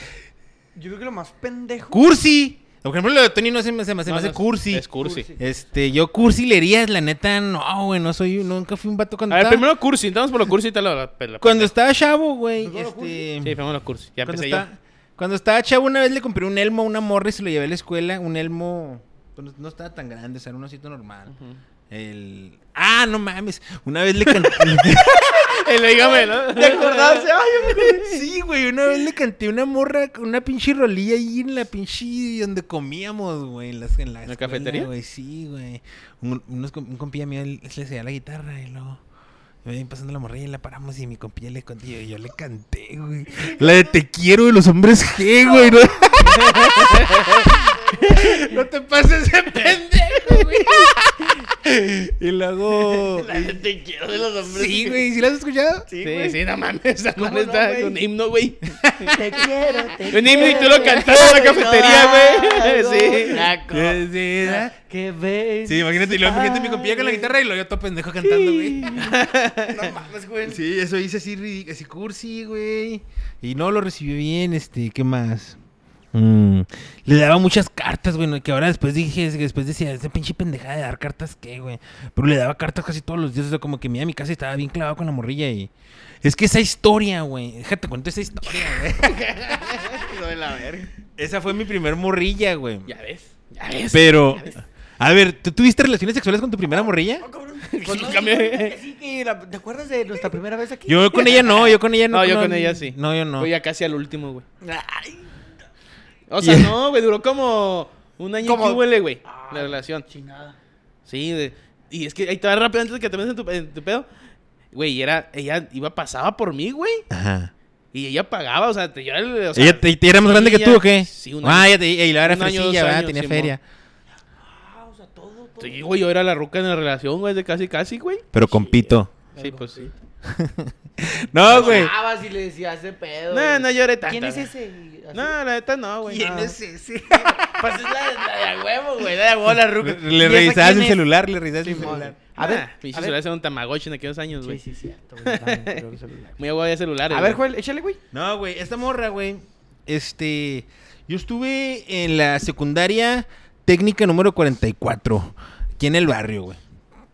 Yo creo que lo más pendejo. ¡Cursi! Por ejemplo, lo de Tony no se me, se me, se me No, hace no, cursi. Es cursi. Este, yo cursi leerías, la neta, no, güey, no soy, nunca fui un vato cuando A ver, estaba, primero cursi. Entramos por lo cursi y te lo... la- la- cuando pendejo. estaba chavo, güey, ¿Primero este, Sí, fuimos los cursi. Ya cuando empecé estaba, cuando estaba chavo una vez le compré un elmo a una morra y se lo llevé a la escuela, un elmo, pues, no, estaba tan grande, o sea, era un osito normal. yo. Ujú. El... Ah, no mames, una vez le canté, El dígame, ¿no? De acordarse, ay. Sí, güey, una vez le canté una morra, una pinche rolilla ahí en la pinche donde comíamos, güey, en, las, en la, ¿En la escuela, cafetería? güey, sí, güey. Un, unos un compilla mío, le hacía la guitarra y luego me ven pasando la morrilla y la paramos y mi compilla le conté, y yo le canté, güey. La de te quiero de los hombres G, güey. No, No te pases de pendejo, güey. Y luego... Te quiero de los hombres. Sí, güey, ¿sí la has escuchado? Sí, Sí, güey. sí, no mames. Esa ¿Cómo madre no, está con himno, güey. Te quiero, te Un himno y tú lo quiero, cantando en la te cafetería, quiero, güey. Sí. la co- Sí, sí, ¿verdad? Que ven. Sí, imagínate, y luego imagínate mi compilla con la guitarra y luego yo todo pendejo cantando, güey. No mames, güey. Sí, eso hice así, así cursi, güey. Y no lo recibió bien, este, ¿qué más? Mm, Le daba muchas cartas, güey, que ahora después dije, después decía, esa pinche pendejada de dar cartas, ¿qué, güey? Pero le daba cartas casi todos los días, o sea, como que me iba a mi casa y estaba bien clavado con la morrilla y... Es que esa historia, güey, déjate cuento esa historia, güey. La verga. esa fue mi primer morrilla, güey. Ya ves. Ya ves. Pero, a ver, ¿tú tuviste relaciones sexuales con tu primera morrilla? Oh, cabrón. Sí, que la- ¿Te acuerdas de nuestra primera vez aquí? Yo con ella no, yo con ella no. No, yo con ella sí. No, yo no. Fui ya casi al último, güey. Ay, O sea, Yeah. no, güey, duró como un año Como- huele, güey. Ah. La relación. chingada. Sí, de- y es que ahí te va rápido antes de que te metas en tu, en tu pedo. Güey, y era, ella iba, pasaba por mí, güey. Ajá. Y ella pagaba, o sea, te, yo era el- o sea, ¿Ella te, te era más grande sí, que tú o qué? Sí, un Ah, año. ella te, y la era fresilla, ¿verdad? años, Tenía feria. Ah, o sea, todo, todo. Sí, güey, yo era la ruca en la relación, güey, de casi, casi, güey. Pero con pito. Sí, pues sí. No, güey. Llorabas y le decías ese pedo. No, no lloré tanto. ¿Quién es ese? No, la neta no, güey. ¿Quién no. es ese? pues es la, la de a huevo, güey. La de a huevo, la ruca. Le, ¿Y le esa revisabas el es? celular, le revisabas el celular. A ver, Ah, pinche celular era un tamagotchi en aquellos años, güey. Sí, sí, cierto, güey. Muy agua de celulares. A ver, güey. Joel, échale, güey. No, güey, esta morra, güey. Este. Yo estuve en la secundaria técnica número 44. Aquí en el barrio, güey.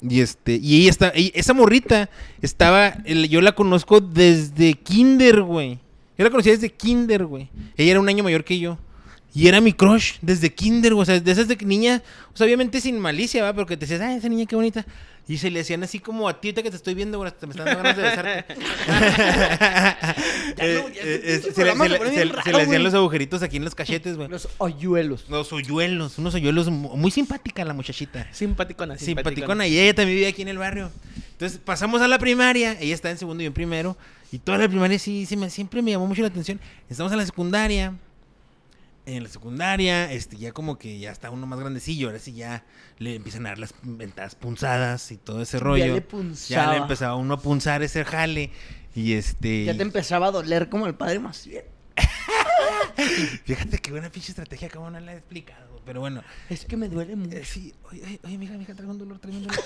Y este. Y ella está. esa morrita estaba. yo la conozco desde Kinder, güey. Yo la conocía desde Kinder, güey. Ella era un año mayor que yo. Y era mi crush desde kinder, güey. O sea, de esas niña, o sea, obviamente sin malicia, ¿va? Pero que te decías, ay, esa niña qué bonita. Y se le hacían así como a ti ahorita que te estoy viendo, güey, hasta me están dando ganas de besarte. Ya Eh, no, ya eh, pinche se le- hacían los agujeritos aquí en los cachetes, güey. Los hoyuelos. Los hoyuelos, unos hoyuelos mu- muy simpática la muchachita. Simpaticona, simpaticona. Simpaticona. Y ella también vivía aquí en el barrio. Entonces pasamos a la primaria. Ella está en segundo y yo en primero. Y toda la primaria sí, sí me, siempre me llamó mucho la atención. Estamos en la secundaria. En la secundaria, este, ya como que ya está uno más grandecillo. Ahora sí ya le empiezan a dar las ventadas punzadas y todo ese rollo. Ya le Ya punzaba. le empezaba uno a punzar ese jale. Y este. Ya te empezaba a doler como el padre Maciel. Fíjate qué buena pinche estrategia, como no la he explicado. Pero bueno. Es que me duele mucho. Eh, sí, oye, oye, oye, mija, mija, traigo un dolor, traigo un dolor.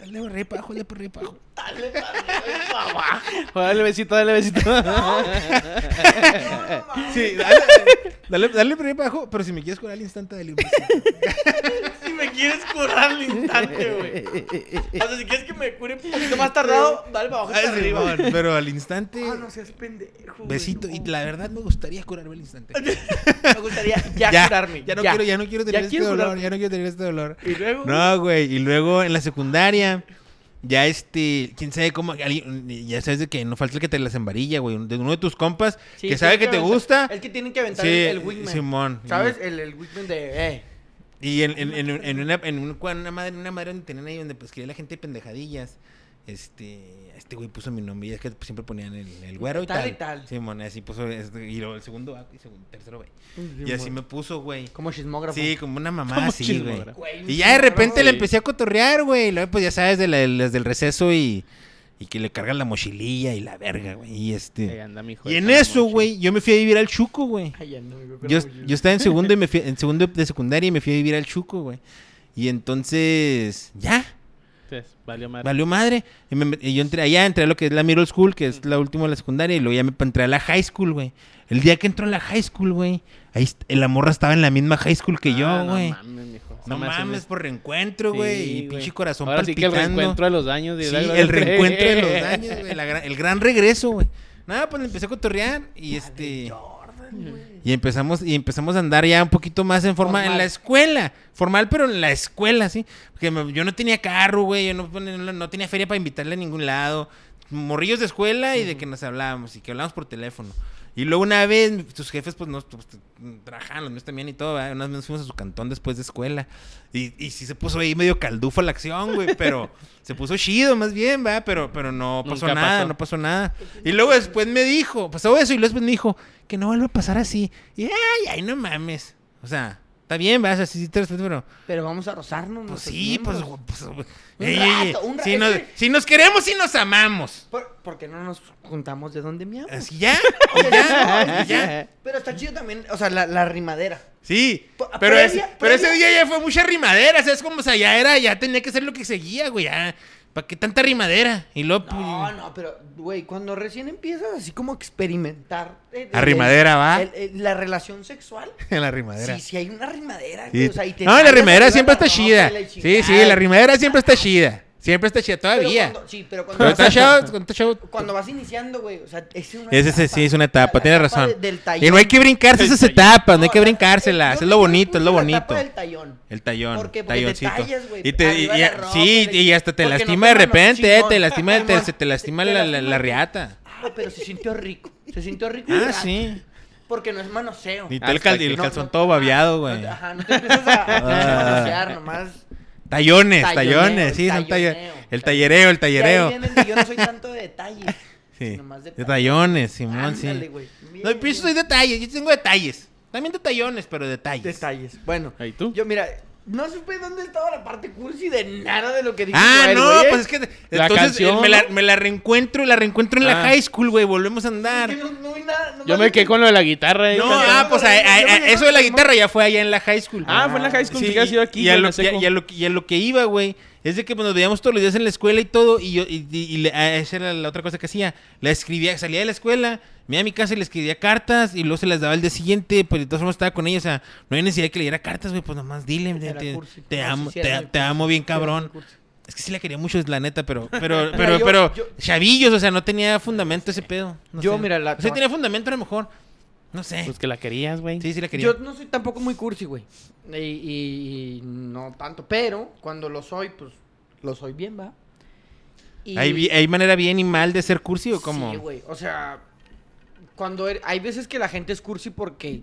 Dale por re pajo, dale por re pajo. Dale, papá. Dale besito, dale besito. Sí, dale, dale, dale por re pajo, pero si me quieres curar al instante, dale un besito. Quieres curar al instante, güey. O sea, si quieres que me cure un poquito más tardado, dale para abajo y arriba. Pero al instante, Ah, no seas pendejo. güey, besito. no. Y la verdad me gustaría curarme al instante. Me gustaría ya, curarme. Ya no quiero, ya no quiero tener Ya este quiero dolor, curarme. ya no quiero tener este dolor. Y luego. No, güey. Y luego en la secundaria, ya este, quién sabe cómo, ya sabes de que no falta el que te las embarilla, güey. De uno de tus compas Sí, que sabe que te aventar- gusta. Es que tienen que aventar Sí, el, el wingman. Simón. ¿Sabes? El, el wingman de. Eh. Y en, en, en, en una, en un- una madre, una madre donde tenían ahí donde pues escribía la gente pendejadillas. Este, este güey puso mi nombre y es que siempre ponían el, el güero y Tal tal. y tal. Simón, así puso este, y luego el segundo A y segundo, tercero B. Y así me puso, güey. Como chismógrafo. Sí, como una mamá Como así, güey. Y ya de repente le Sí. empecé a cotorrear, güey. Y luego, pues ya sabes, de la, las del receso y, y que le cargan la mochililla y la verga, güey. Y Ahí este. anda mi hijo Y en eso, güey, yo me fui a vivir al Chuco, güey. Yo, yo estaba en segundo y me fui, en segundo de secundaria y me fui a vivir al Chuco, güey. Y entonces, ya, Entonces, valió madre. valió madre. Y, me y yo entré allá, entré a lo que es la middle school, que es la última de la secundaria, y luego ya me entré a la high school, güey. El día que entró a la high school, güey, ahí la morra estaba en la misma high school que Ah, yo, güey. No mames, mijo. No mames, por reencuentro, Sí, güey. y pinche corazón Ahora sí que el palpitando. reencuentro de los años. y Sí, el reencuentro de los daños, güey. la gran- el gran regreso, güey. Nada, pues le empecé a cotorrear y este. Y empezamos, y empezamos a andar ya un poquito más en forma en la escuela. Formal, pero en la escuela, sí. Porque me- yo no tenía carro, güey. Yo no, no, no tenía feria para invitarle a ningún lado. morrillos de escuela y de que nos hablábamos y que hablábamos por teléfono. Y luego una vez, tus jefes, pues, nos pues, trabajaban, los míos también y todo, ¿verdad? Una vez nos fuimos a su cantón después de escuela. Y, y sí se puso ahí medio caldufa la acción, güey, pero se puso chido más bien, ¿verdad? Pero, pero no pasó Nunca nada, pasó. no pasó nada. Y luego después me dijo, pasó eso, y después me dijo, que no vuelva a pasar así. Y, ay, ay, no mames. O sea, está bien. O sea, sí, pero... Pero vamos a rozarnos. Pues sí, pues... pues, Un ey, rato, un si, es nos, si nos queremos y nos amamos. ¿Por, por qué no nos juntamos de donde miamos? Así ya, O sea, ya, no, ya. Pero está chido también, o sea, la, la rimadera. Sí, pero, previa- ese, pero ese día ya fue mucha rimadera, ¿sabes? Como, o sea, ya era, ya tenía que ser lo que seguía, güey, ya. ¿Para qué tanta rimadera? Y luego, pues, No, no, pero, güey, cuando recién empiezas así como a experimentar. eh, A el- rimadera, ¿va? el- el- la relación sexual. en la rimadera. Sí, sí hay una rimadera, Sí. güey. O sea, y te no, la rimadera siempre la está chida. la Sí, sí, la rimadera siempre está chida. Siempre está chida Pero todavía. cuando- sí, pero cuando Pero vas, está chavo, cuando está chavo- cuando vas iniciando, güey, o sea, es una Ese sí, sí, es una etapa, La- la tienes etapa razón. de- del Y no hay que brincarse esas etapas, no hay que la- brincárselas. Es lo bonito, es lo la bonito. etapa del tallón. El tallón, ¿Por qué? Porque te tallas, güey, y te, y- la ropa, sí, y hasta te Porque no lastima de repente, eh, te lastima, te, te lastima la, la, la riata. Ah, pero se sintió rico. Se sintió rico. Ah, sí. Porque no es manoseo. Y el, calzón todo babeado, güey. Ajá, no te empiezas a, Ah. manosear nomás. Tallones, Talloneo, tallones, sí, son talloneo. El tallereo, el tallereo. ahí viene el de yo no soy tanto de detalles. Sí. sino más de De tallones, Simón, sí. No, pero yo soy detalles, yo tengo detalles. También detallones, pero detalles. Detalles. Bueno, ¿Y tú? yo mira, no supe dónde estaba la parte cursi de nada de lo que dijo Ah, Joel, no, güey, ¿eh? pues es que La entonces canción, eh, me, la, me la reencuentro, la reencuentro en la Ah. high school, güey, volvemos a andar. Es que no- no vi nada, Yo me quedé que- con lo de la guitarra. ahí No, ah, pues a- a- a- eso de la guitarra ya fue allá en la high school. Ah, fue en la high school, sido aquí, Y seco. y a lo y a lo que iba, güey, es de que pues, nos veíamos todos los días en la escuela y todo, y yo, y, esa era la otra cosa que hacía. La escribía, salía de la escuela, me iba a mi casa y le escribía cartas, y luego se las daba el día siguiente, pues de todas formas estaba con ella, o sea, no hay necesidad de que le diera cartas, güey, pues nomás dile, te, te- te amo, te, te amo bien cabrón. Es que sí la quería mucho, es la neta, pero, pero, pero, yo- pero, yo- chavillos, o sea, no tenía fundamento ese pedo. no Yo, sé. mira, la- O sea, tenía fundamento a lo mejor. No sé. Pues que la querías, güey. sí, sí la quería. Yo no soy tampoco muy cursi, güey. Y, y- y no tanto. Pero cuando lo soy, pues lo soy bien, ¿va? Y- ¿Hay, ¿Hay manera bien y mal de ser cursi o cómo? Sí, güey. O sea, cuando er- hay veces que la gente es cursi porque.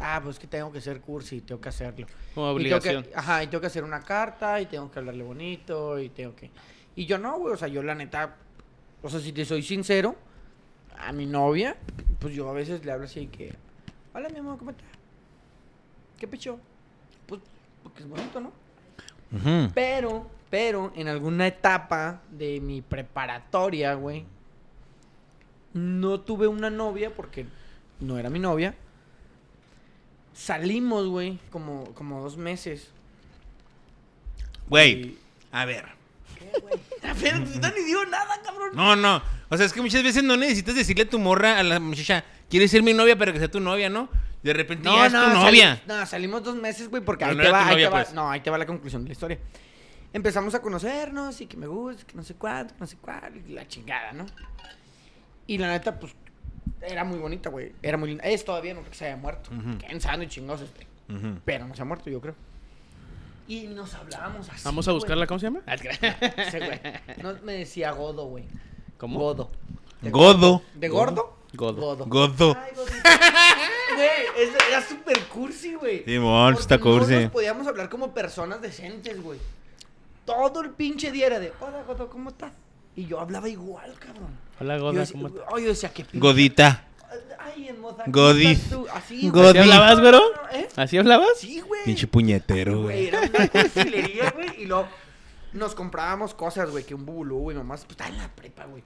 Ah, pues que tengo que ser cursi, tengo que hacerlo. Como Y tengo obligación. que, ajá, y tengo que hacer una carta, y tengo que hablarle bonito, y tengo que... Y yo no, güey, o sea, yo la neta... O sea, si te soy sincero, a mi novia, pues yo a veces le hablo así que... Hola, mi amor, ¿cómo estás? ¿Qué pecho? Pues, porque es bonito, ¿no? Pero, pero, en alguna etapa de mi preparatoria, güey, no tuve una novia porque no era mi novia. Salimos, güey, como, como dos meses. Güey, Y- a ver. ¿Qué, güey? A ver, pues, no ni digo nada, cabrón. No, no. O sea, es que muchas veces no necesitas decirle a tu morra, a la muchacha, quieres ser mi novia, pero que sea tu novia, ¿no? De repente ya es tu novia. no, salimos dos meses, güey, porque ahí no te va, ahí novia, te va- pues. no, ahí te va la conclusión de la historia. Empezamos a conocernos y que me gusta, que no sé cuánto, no sé cuál, y la chingada, ¿no? Y la neta, pues, era muy bonita, güey. Era muy linda. Es todavía, no creo que se haya muerto. Ujú. Qué sano y chingoso este. Ujú. Pero no se ha muerto, yo creo. Y nos hablábamos así. Vamos a buscarla, güey. ¿cómo se llama? Ese, güey. No me decía Godo, güey. ¿Cómo? Godo. De Godo. ¿De gordo? Godo. Godo. Godo. Ay. Güey, es- era súper cursi, güey. Simón, está cursi. No nos podíamos hablar como personas decentes, güey. Todo el pinche día era de, hola, Godo, ¿cómo estás? Y yo hablaba igual, cabrón. Hola, decía, ¿cómo te- oh, yo decía, qué pinche. Godita. Ay, hermosa. Godi. ¿cómo estás? Así, Godi. ¿Así hablabas, güero? ¿Eh? ¿Así hablabas? Sí, güey. Pinche puñetero, Güey, era una güey. Y luego nos comprábamos cosas, güey, que un bubulú, güey, mamás. Pues estaba en la prepa, güey.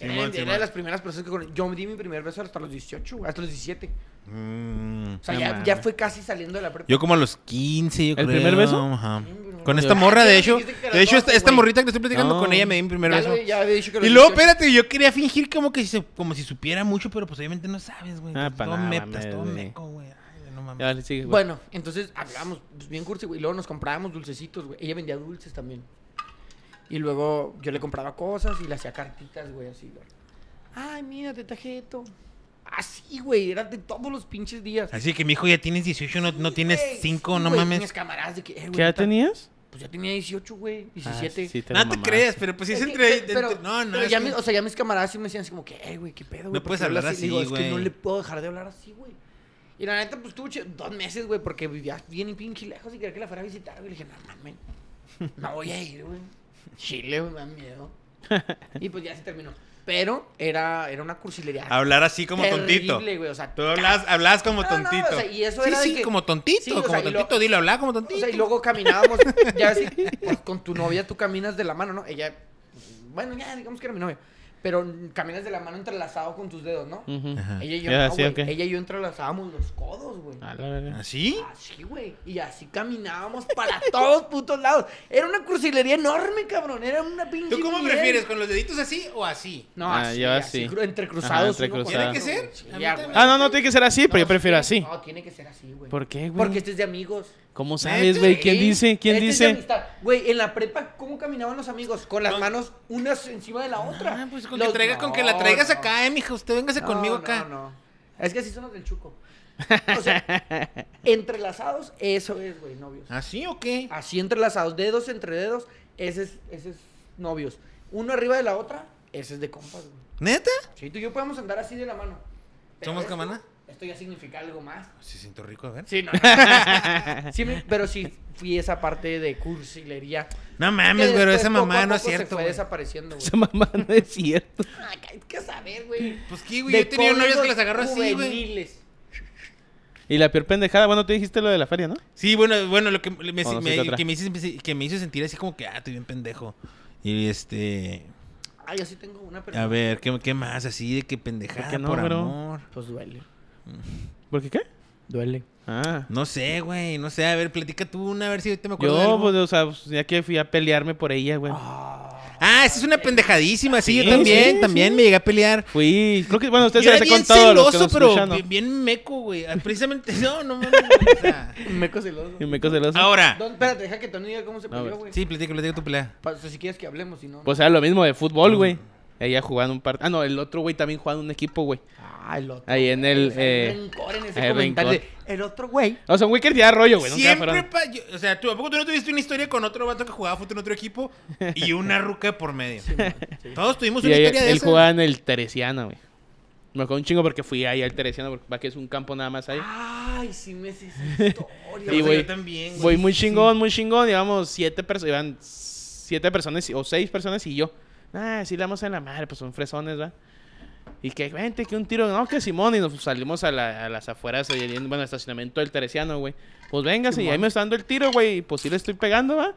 Era, de las primeras personas que. Yo di mi primer beso hasta los 18, güey, hasta los 17. Mm. O sea, ya, fue casi saliendo de la prepa. Yo como a los 15, yo ¿El creo. primer beso? Ajá. Con Ah, esta ya morra, de hecho, de hecho, esta, morrita que estoy platicando No. con ella me di mi primer Ya beso. lo- ya había dicho que los Y luego, 18. espérate, yo quería fingir como que si, como si supiera mucho, pero pues obviamente no sabes, güey. Ah, todo nada, metas, mames, todo meco, güey. Ay, no mames. Ya, vale, sigue, güey. Bueno, entonces hablamos pues, bien cursi, güey. Y luego nos comprábamos dulcecitos, güey. Ella vendía dulces también. Y luego yo le compraba cosas y le hacía cartitas, güey, así, güey. Ay, mira, te traje esto. Así, güey, era de todos los pinches días. Así que mi hijo ya tienes 18, no, no tienes güey, 5, sí, no güey, mames. Mis camaradas de que, eh, güey, ¿Qué edad neta, tenías? Pues ya tenía 18, güey, Ah, 17. sí, te No te mamaste. creas, pero pues sí es Es que- entre... pero, entre- no, no, pero es ya que- mis- o sea, ya mis camaradas sí me decían así como que, eh, güey, qué pedo, güey. No ¿por qué puedes hablas hablar Le digo, así, es que no güey. le puedo dejar de hablar así, güey. Y la neta, pues chido, dos meses, güey, porque vivía bien y pinche lejos y quería que la fuera a visitar, güey. Le dije, no mames, no voy a ir, güey. Chile, güey, me da miedo. Y pues ya se terminó. Pero era, era una cursilería. Hablar así como tontito. terrible, güey, o sea, Tú hablas, hablas como No, no, tontito. o sea, y eso sí, era de sí, que- como tontito, Sí, o como sea, y lo- tontito, dilo, habla como O tontito. sea, y luego caminábamos, ya así, pues con tu novia tú caminas de la mano, ¿no? Ella, bueno, ya digamos que era mi novia, pero caminas de la mano entrelazado con tus dedos, ¿no? Ajá. Ella y yo, no, sí, ok. Ella y yo entrelazábamos los codos, güey. A la verga. ¿Así? Así, güey. Y así caminábamos para todos putos lados. Era una cursilería enorme, cabrón. Era una pinche. ¿Tú cómo miel. prefieres? ¿Con los deditos así o así? No, Ah, así, yo así, así. cru- entre Ajá, cruzados. entre uno con cruzados. otro, ¿Tiene que ser? Sí, ya. Ah, no, no tiene que ser así, pero yo prefiero sí, así. No, tiene que ser así, güey. ¿Por qué, güey? Porque este es de amigos. ¿Cómo sabes, güey? ¿Quién dice? ¿Quién este dice? Güey, en la prepa, ¿cómo caminaban los amigos? Con las manos unas encima de la otra. Ah, pues con, Los- que, traiga, con que No, la traigas no. acá, eh, mija. Usted véngase No, conmigo no, acá. No, Es que así son los del Chuco. O sea, entrelazados, eso es, güey, novios. ¿Así o qué? Así entrelazados, dedos entre dedos, ese es, ese es novios. Uno arriba de la otra, ese es de compas, güey. ¿Neta? Sí, tú y yo podemos andar así de la mano. ¿Somos esto- cámara? Esto ya significa algo más. Sí, siento rico, a ver. Sí, no. sí, pero sí fui esa parte de cursilería. No mames, pero después, esa mamá no es cierto, Se fue güey. desapareciendo, güey. Esa mamá no es cierto. Ay, que saber, güey. Pues qué, güey. De Yo he tenido novios que las agarro así, güey. Y la peor pendejada, bueno, tú dijiste lo de la feria, ¿no? Sí, bueno, bueno, lo que me, me- Oh, no, me- ¿qué que, me hizo, que me hizo sentir así como que, ah, estoy bien pendejo. Y este... Ay, yo sí tengo una pero A ver, ¿qué, qué más? Así de que ¿Por pendejada qué no, por bro? amor. Pues duele. ¿Por qué qué? Duele. Ah. No sé, güey, no sé. A ver, platica tú una, a ver si ahorita me acuerdo de Yo, algo. pues, o sea, pues, ya que fui a pelearme por ella, güey. Ah, esa es una pendejadísima, sí, yo también, sí, también sí. me llegué a pelear. Fui, creo que, bueno, ustedes Yo se bien que celoso, nos pero escuchan, ¿no? bien, bien meco, güey. Ah, Precisamente, no, no mames, güey, o sea. Meco celoso. Y me celoso. Ahora, Don- espérate, deja que Tony diga cómo se No, peleó, güey. güey. sí, platica, platica tu pelea. Pa- Si quieres que hablemos, si no. Pues era lo mismo de fútbol, güey. Ella jugando un partido. Ah, no, el otro güey también jugando un equipo, güey. Ah, el otro. Ahí en el, hay eh, rencor en ese hay comentario. rencor. de, El otro güey. O sea, un güey que tenía rollo, güey. Siempre, pa- yo- o sea, ¿tú, ¿a poco tú no tuviste una historia con otro vato que jugaba fútbol en otro equipo y una ruca por medio? Todos tuvimos Y una ahí- historia de él esa. jugaba en el Teresiano, güey. Me acuerdo un chingo porque fui ahí al Teresiano, porque va que es un campo nada más ahí. Ay, sí me sé esa historia. Y, Yo güey, también, güey. Voy muy chingón, muy chingón. Llevamos siete personas, iban siete personas o seis personas y yo. Ah, sí le damos en la madre, pues son fresones, ¿va? Y que vente, que un tiro, no, que Simón, y nos salimos a, la- a las afueras, ahí en- bueno, estacionamiento del Teresiano, güey. Pues véngase, y ahí me está dando el tiro, güey, y pues sí le estoy pegando, ¿va?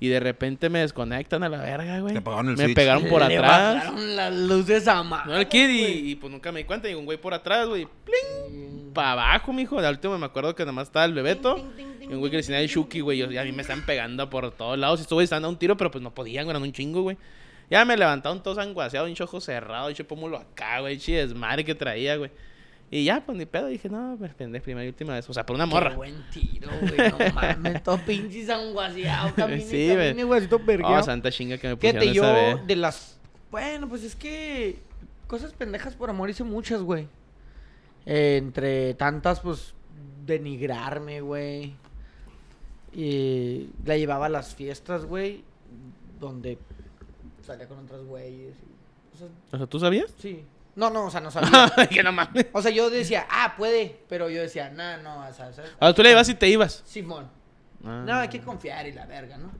Y de repente me desconectan a la verga, güey. Te apagaron el Me switch. pegaron por Le atrás. bajaron las luces a mano. No, el kid, y, y, pues nunca me di cuenta, y un güey por atrás, güey. ¡Pling! Para abajo, mijo. De último me acuerdo que nada más estaba el bebeto. Y un güey que le decía el Shuki, güey. Y a mí me están pegando por todos lados. Y estos güeyes están dando un tiro, pero pues no podían, güey. Eran un chingo, güey. Ya me levantaron todos anguaseados, un ojo cerrado, un pómulo acá, güey. Chi desmadre que traía, güey. Y ya, pues ni pedo. Dije, no, pues pendejo, primera y última vez. O sea, por una Qué morra. buen tiro, güey. No mames, todo pinche sanguaseado. Camine, Sí, camine, Oh, santa chinga que me pusieron Fíjate, yo esa vez. de las... Bueno, pues es que... Cosas pendejas por amor hice muchas, güey. Eh, entre tantas, pues, denigrarme, güey. Y la llevaba a las fiestas, güey. Donde salía con otros güeyes. y O sea, ¿tú sabías? Sí. No, no, o sea, no sabía. que no mames. o sea, yo decía, ah, puede. Pero yo decía, nah, no, o sea, ¿sabes? O sea, tú le ibas y te ibas. Simón. Ah. No, hay que confiar y la verga, ¿no?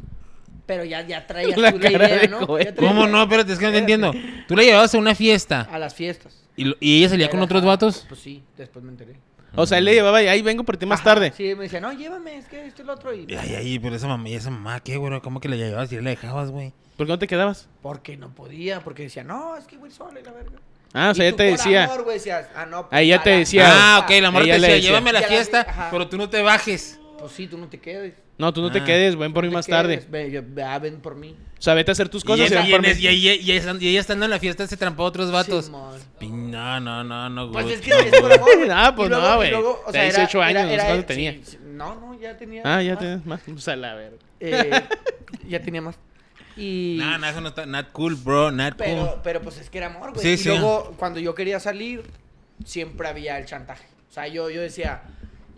Pero ya, ya traías La tú la cara idea, de ¿no? Joel. Ya traías ¿Cómo la- no? Espérate, es que no te entiendo. Tú la llevabas a una fiesta A las fiestas. y, lo- y ella salía con otros vatos. Pues sí, después me enteré. O sea, él le llevaba y ahí vengo por ti más Ajá, tarde. Sí, me decía, no, llévame, es que esto y lo otro. Y... Ay, ay, pero esa mamá, ¿y esa mamá qué, güey? ¿Cómo que la llevabas y la dejabas, güey? ¿Por qué no te quedabas? Porque no podía, porque decía, no, es que voy sola y la verga. Ah, o sea, ya te decía. amor, decías, ah, no, Ahí ya te decía. Ah, ok, la morra te decía, decía. llévame a la fiesta, ajá. pero tú no te bajes. Pues sí, tú no te quedes. No, tú no te Ah. quedes, ven por No mí más tarde. Ve, yo- ah, ven por mí. O sea, vete a hacer tus cosas y, y, por mí. ella- y ella estando en la fiesta se trampó a otros vatos. No, no, no, no, Pues güey. es que es por amor, güey. Ah, pues no, y güey. o sea, Tenía era- 18 años, cuánto tenía. sí, No, no, ya tenía. Ah, ya tienes más. O sea, la verga. Eh, ya tenía más. Y... No, no, eso no está. Not cool, bro, not cool. Pero, pero pues es que era amor, güey. Sí, y sí. luego, cuando yo quería salir, siempre había el chantaje. O sea, yo, yo decía,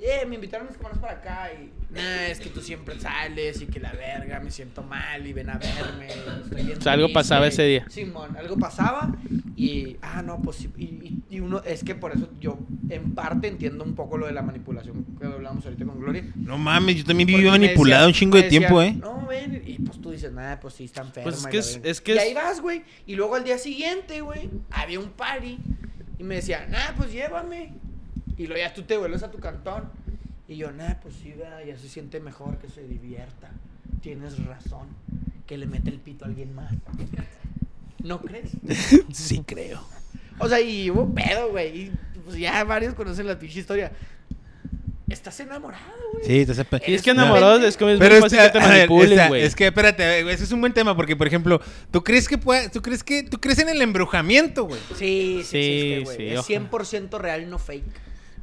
eh, me invitaron mis hermanos para acá y, nah, es que tú siempre sales y que la verga, me siento mal y ven a verme. estoy bien O sea, algo triste". pasaba ese día. Simón, algo pasaba y, ah, no, pues, y, y- y uno, es que por eso yo en parte entiendo un poco lo de la manipulación que hablamos ahorita con Gloria. No mames, yo también viví manipulado decía- un chingo de decía, tiempo, ¿eh? No, ven, y pues tú dices, nada, pues sí, está enferma. Pues es que es- verga". es que Y ahí vas, güey. Y luego al día siguiente, güey, había un party. Y me decía, nada, pues llévame. Y luego ya tú te vuelves a tu cantón. Y yo, nada, pues sí, ¿verdad? ya se siente mejor, que se divierta. Tienes razón, que le mete el pito a alguien más. ¿No crees? Sí, creo. O sea, y hubo pedo, güey. Y pues ya varios conocen la pinche historia. Estás enamorado, güey. Sí, te sepa. Y es que enamorados es como es Pero muy es, fácil que te manipulen, está- güey. es que espérate, güey, ese es un buen tema porque por ejemplo, ¿tú crees que pueda, tú crees que tú crees en el embrujamiento, güey? Sí, sí, Sí, existe, güey. sí, es ojalá. 100% real, no fake.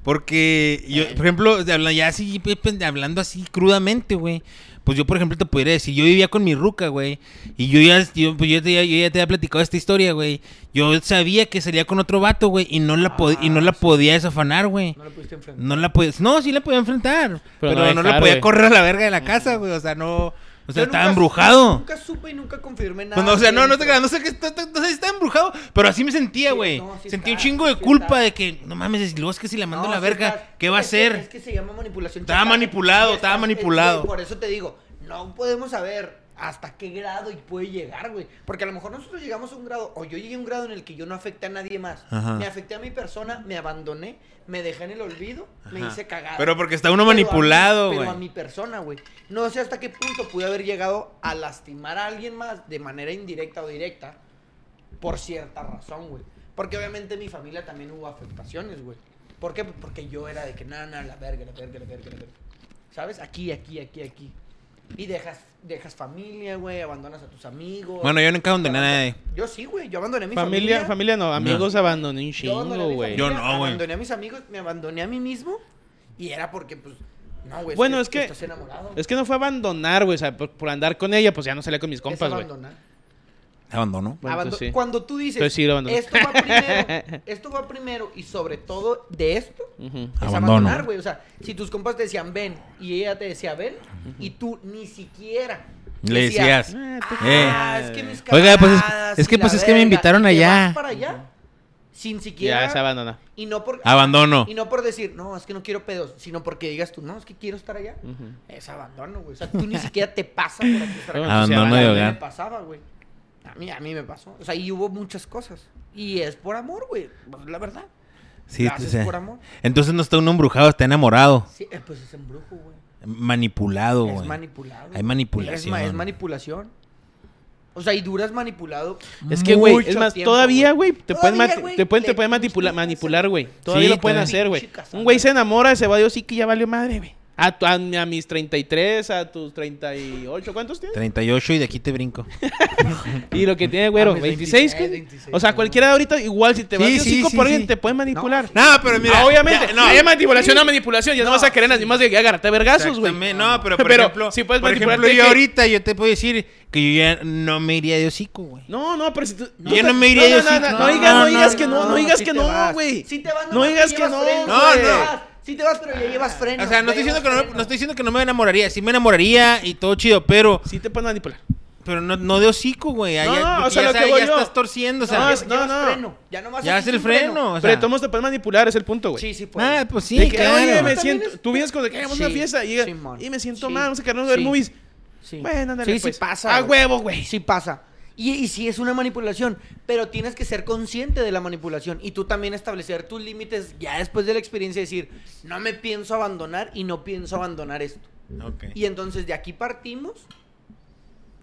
Porque yo, Eh. por ejemplo, ya así hablando así crudamente, güey. Pues yo, por ejemplo, te podría decir, yo vivía con mi ruca, güey. Y yo ya, yo, pues yo, te, yo ya te había platicado esta historia, güey. Yo sabía que salía con otro vato, güey. Y no la, pod- y no la Ah, sí. podía desafanar, güey. No lo pudiste enfrentar. No la podía... No, sí la podía enfrentar. Pero, no no, dejar, la podía correr a la verga de la casa, güey. O sea, no... O sea, estaba embrujado. Nunca supe y nunca confirmé nada. Pues no, o sea, no, no te creas, no sé qué, si está embrujado, pero así me sentía, güey. Sentí un está, chingo de culpa está. de que, no mames, luego es que si le mando No, la verga, está- ¿qué va a hacer? Es que se llama manipulación. Estaba manipulado, estaba manipulado. Por eso te digo, no podemos saber hasta qué grado y puede llegar, güey. Porque a lo mejor nosotros llegamos a un grado, o yo llegué a un grado en el que yo no afecté a nadie más. Ajá. Me afecté a mi persona, me abandoné, me dejé en el olvido, me Ajá. hice cagada. Pero porque está uno Pero manipulado, Pero a güey. mi persona, güey. No sé hasta qué punto pude haber llegado a lastimar a alguien más de manera indirecta o directa por cierta razón, güey. Porque obviamente en mi familia también hubo afectaciones, güey. ¿Por qué? Porque yo era de que nada, nada, la verga, la verga, la verga, la verga. ¿Sabes? Aquí, aquí, aquí, aquí. Y dejas, dejas familia, güey, abandonas a tus amigos. Bueno, yo nunca abandoné a nadie. Yo sí, güey, yo abandoné a mi Familia, familia. familia no, amigos abandoné un chingo, güey. Yo no, güey. Abandoné a mis amigos, me abandoné a mí mismo. Y era porque, pues, no, güey. Bueno, es que- Estás enamorado. Es que no fue abandonar, güey. O sea, por, por andar con ella, pues ya no salía con mis Es compas, güey. abandonar. Abandonó. Bueno, Abando- entonces sí. Cuando tú dices, esto va primero, esto va primero y sobre todo de esto, es Abandono. abandonar, güey. O sea, si tus compas te decían ven y ella te decía ven y tú ni siquiera Le decías, Ah, ah, Eh. es que mis Oiga, pues es- que, pues, es me verga", invitaron allá. vas para allá sin siquiera Ya se abandona. y no por Abandono. y no por decir, no, es que no quiero pedos, sino porque digas tú, no, es que quiero estar allá. Es abandono, güey. O sea, tú ni siquiera te pasa por aquí estar acá. Abandono de hogar. me pasaba, güey. A mí, a mí me pasó. O sea, y hubo muchas cosas. Y es por amor, güey. Pues, La verdad. Sí, Lo haces sí. por amor. Entonces no está uno embrujado, está enamorado. Sí, eh, pues es embrujo, güey. Manipulado, Es güey. manipulado. Hay manipulación. Es, ma- es manipulación. O sea, y duras manipulado. Es que, güey, es más, tiempo, todavía, güey, te pueden, te pueden, te pueden manipula- manipular, güey. Todavía Sí, lo pueden hacer, güey. Un güey se enamora, se va de sí que ya valió madre, güey. A, tu- a, a mis 33, a tus 38, ¿cuántos tienes? 38 y de aquí te brinco. Y lo que tiene, güero, A mis 26, 26, ¿qué? 26, O sea, cualquiera de ahorita, igual, si te vas Sí, de sí, hocico sí, por alguien, sí. te pueden manipular. No, pero mira. Ah, obviamente, ya, no. Hay manipulación a manipulación, ya no, No, vas a querer ni más de que agarrarte vergazos, güey. No, pero por Pero ejemplo, si puedes por ejemplo, yo que- ahorita yo te puedo decir que yo ya no me iría de hocico, güey. No, no, pero si tú... Yo no me iría no, yo no, digas, no, digas que no, no, no, digas que no, güey. No digas que no, No, güey. no. Sí te vas, pero ya llevas freno. O sea, no estoy, diciendo que no, me- no estoy diciendo que no me enamoraría. Sí me enamoraría y todo chido, pero, Sí te pueden manipular. pero no, no de hocico, güey. No, Ya, no, o sea, ya, lo que sabes, voy ya yo. estás torciendo, o sea. No, Ya es- llevas no. freno. Ya nomás ya así es el freno. o Pero de todos modos te pueden manipular, es el punto, güey. Sí, sí, puede. Ah, pues sí, de que, claro. oye, me siento, es- tú vienes con de que vamos a una Sí, fiesta y, Simón. y me siento Sí. mal, vamos a quedarnos a ver Sí. movies. Sí. Bueno, ándale, sí, pues. sí pasa. A güey. huevo, güey. Sí pasa. Y, y sí es una manipulación, pero tienes que ser consciente de la manipulación y tú también establecer tus límites ya después de la experiencia, decir, no me pienso abandonar y no pienso abandonar esto. Ok. Y entonces de aquí partimos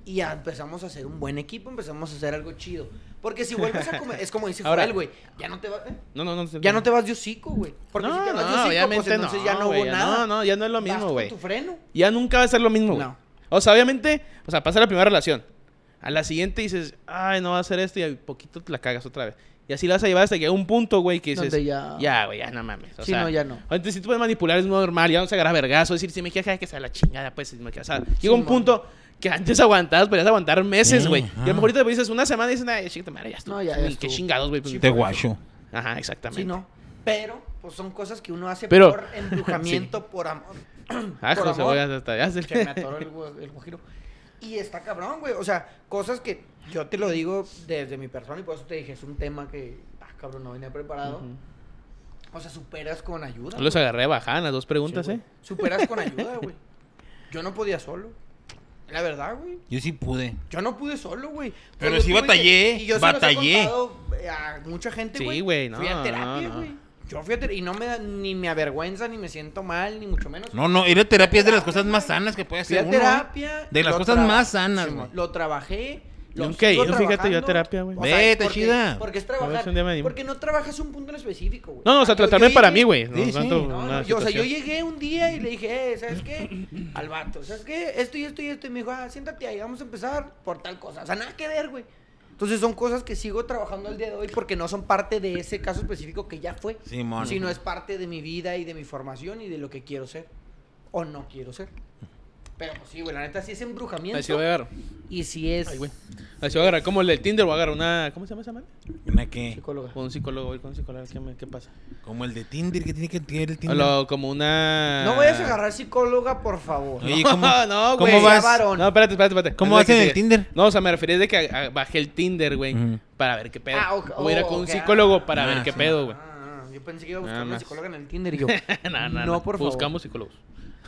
y ya empezamos a hacer un buen equipo, empezamos a hacer algo chido. Porque si vuelves a comer, es como dice Ahora- Joel, güey, ya no te vas, ¿eh? No, no, no. ya no te vas de hocico, güey. Porque no, si te vas de hocico, obviamente pues entonces no, ya no hubo nada. No, no, ya no es lo mismo, güey. tu freno. Ya nunca va a ser lo mismo, güey. No. O sea, obviamente, o sea, pasa la primera relación. A la siguiente dices, ay, no va a hacer esto y a poquito te la cagas otra vez. Y así la vas a llevar hasta que llega un punto, güey, que dices, Donde ya- ya, güey, ya no mames. O Sí, sea, no, ya no. Entonces, si tú puedes manipular es normal, ya no se agarra vergazo, decir, si me quieres que sea la chingada, pues, si me quieres, o sea, llega un punto que antes aguantabas, podías aguantar meses, güey. y a lo mejor ahorita te dices una semana y dices, ay, chiquita madre, ya estuvo. No, ya, ya qué chingados, güey. pues, Sí, te- guacho. Ajá, exactamente. Sí, no. Pero pues son cosas que uno hace Pero- por embrujamiento, por amor. Ah, por José, amor. güey, hasta ya se Se me atoró el, gu- el guajiro. Y está cabrón, güey. O sea, cosas que yo te lo digo desde mi persona y por eso te dije, es un tema que, ah, cabrón, no venía preparado. O sea, superas con ayuda. Yo los güey. agarré bajada en las dos preguntas, Sí, ¿eh? Superas con ayuda, güey. Yo no podía solo. La verdad, güey. Yo sí pude. Yo no pude solo, güey. Pero sí batallé, que- y yo se los he batallé. a mucha gente, Sí, güey. güey, no, Fui a terapia, no, no. güey. Yo fui a terapia y no me da, ni me avergüenza, ni me siento mal, ni mucho menos. No, no, ir a terapia es de las cosas más sanas que puede hacer uno. ¿eh? terapia. De las cosas más sanas, güey. Lo trabajé. Lo Nunca he sigo ido, fíjate, yo a trabajando. terapia, güey. O sea, Vete, porque- chida. Porque es A ver si trabajar. un día me animo. Porque no trabajas un punto en específico, güey. No, no, o sea, yo- tratarme para llegué- mí, güey. No Sí, sí. tanto no, una no, yo, o sea, yo situación. llegué un día y le dije, eh, ¿sabes qué? Al vato, ¿sabes qué? Esto y esto y esto. Y me dijo, ah, siéntate ahí, vamos a empezar por tal cosa. O sea, nada que ver, güey. Entonces son cosas que sigo trabajando al día de hoy porque no son parte de ese caso específico que ya fue. Simón. Sino es parte de mi vida y de mi formación y de lo que quiero ser. O no quiero ser. Pero pues sí, güey, la neta sí es embrujamiento. Ahí sí voy a agarrar. Y sí es Ay, güey. Ahí sí voy a agarrar. Como el del Tinder, voy a agarrar una. ¿Cómo se llama esa madre? Una que, psicóloga. Con un psicólogo, voy con un psicólogo. ¿Qué, me- qué pasa? como el de Tinder, que tiene que tener el Tinder. Lo- como una. No vayas a agarrar psicóloga, por favor. Oye, ¿cómo, no, ¿cómo güey. vas? Varón. No, espérate, espérate, espérate. ¿Cómo Antes de vas en que el siga. Tinder? No, o sea, me refería de que a- a- bajé el Tinder, güey. Ujú. Para ver qué pedo. Ah, ok, Voy a ir oh, con un ok, psicólogo ah. para Ah, ver qué sí. pedo, güey. Ah, yo pensé que iba a buscar Nada una más. psicóloga en el Tinder y yo. no, no, no, por favor. Buscamos psicólogos.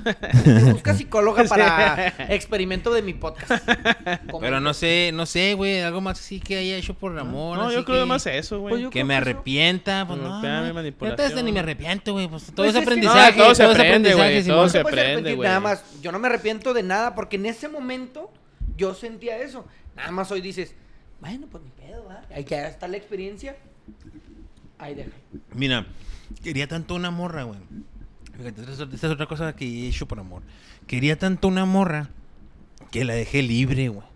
Busca psicóloga para experimento de mi podcast. Pero no sé, no sé, güey, algo más así que haya hecho por amor. No, así yo creo que, más eso, Pues güey. Que me arrepienta, pues no. Golpeame, no. manipulación. Neta, ni me arrepiento, güey, pues todo Pues es es que no, aprendizaje. todo se aprende, aprendizaje, güey, todo No se aprende, arrepentir güey. nada más. Yo no me arrepiento de nada porque en ese momento yo sentía eso. Nada más hoy dices, bueno, pues ni pedo, ¿verdad? Ahí que está la experiencia. Ahí deja. Mira, quería tanto una morra, güey. Fíjate, esta es, otra cosa que he hecho por amor. Quería tanto una morra que la dejé libre, güey.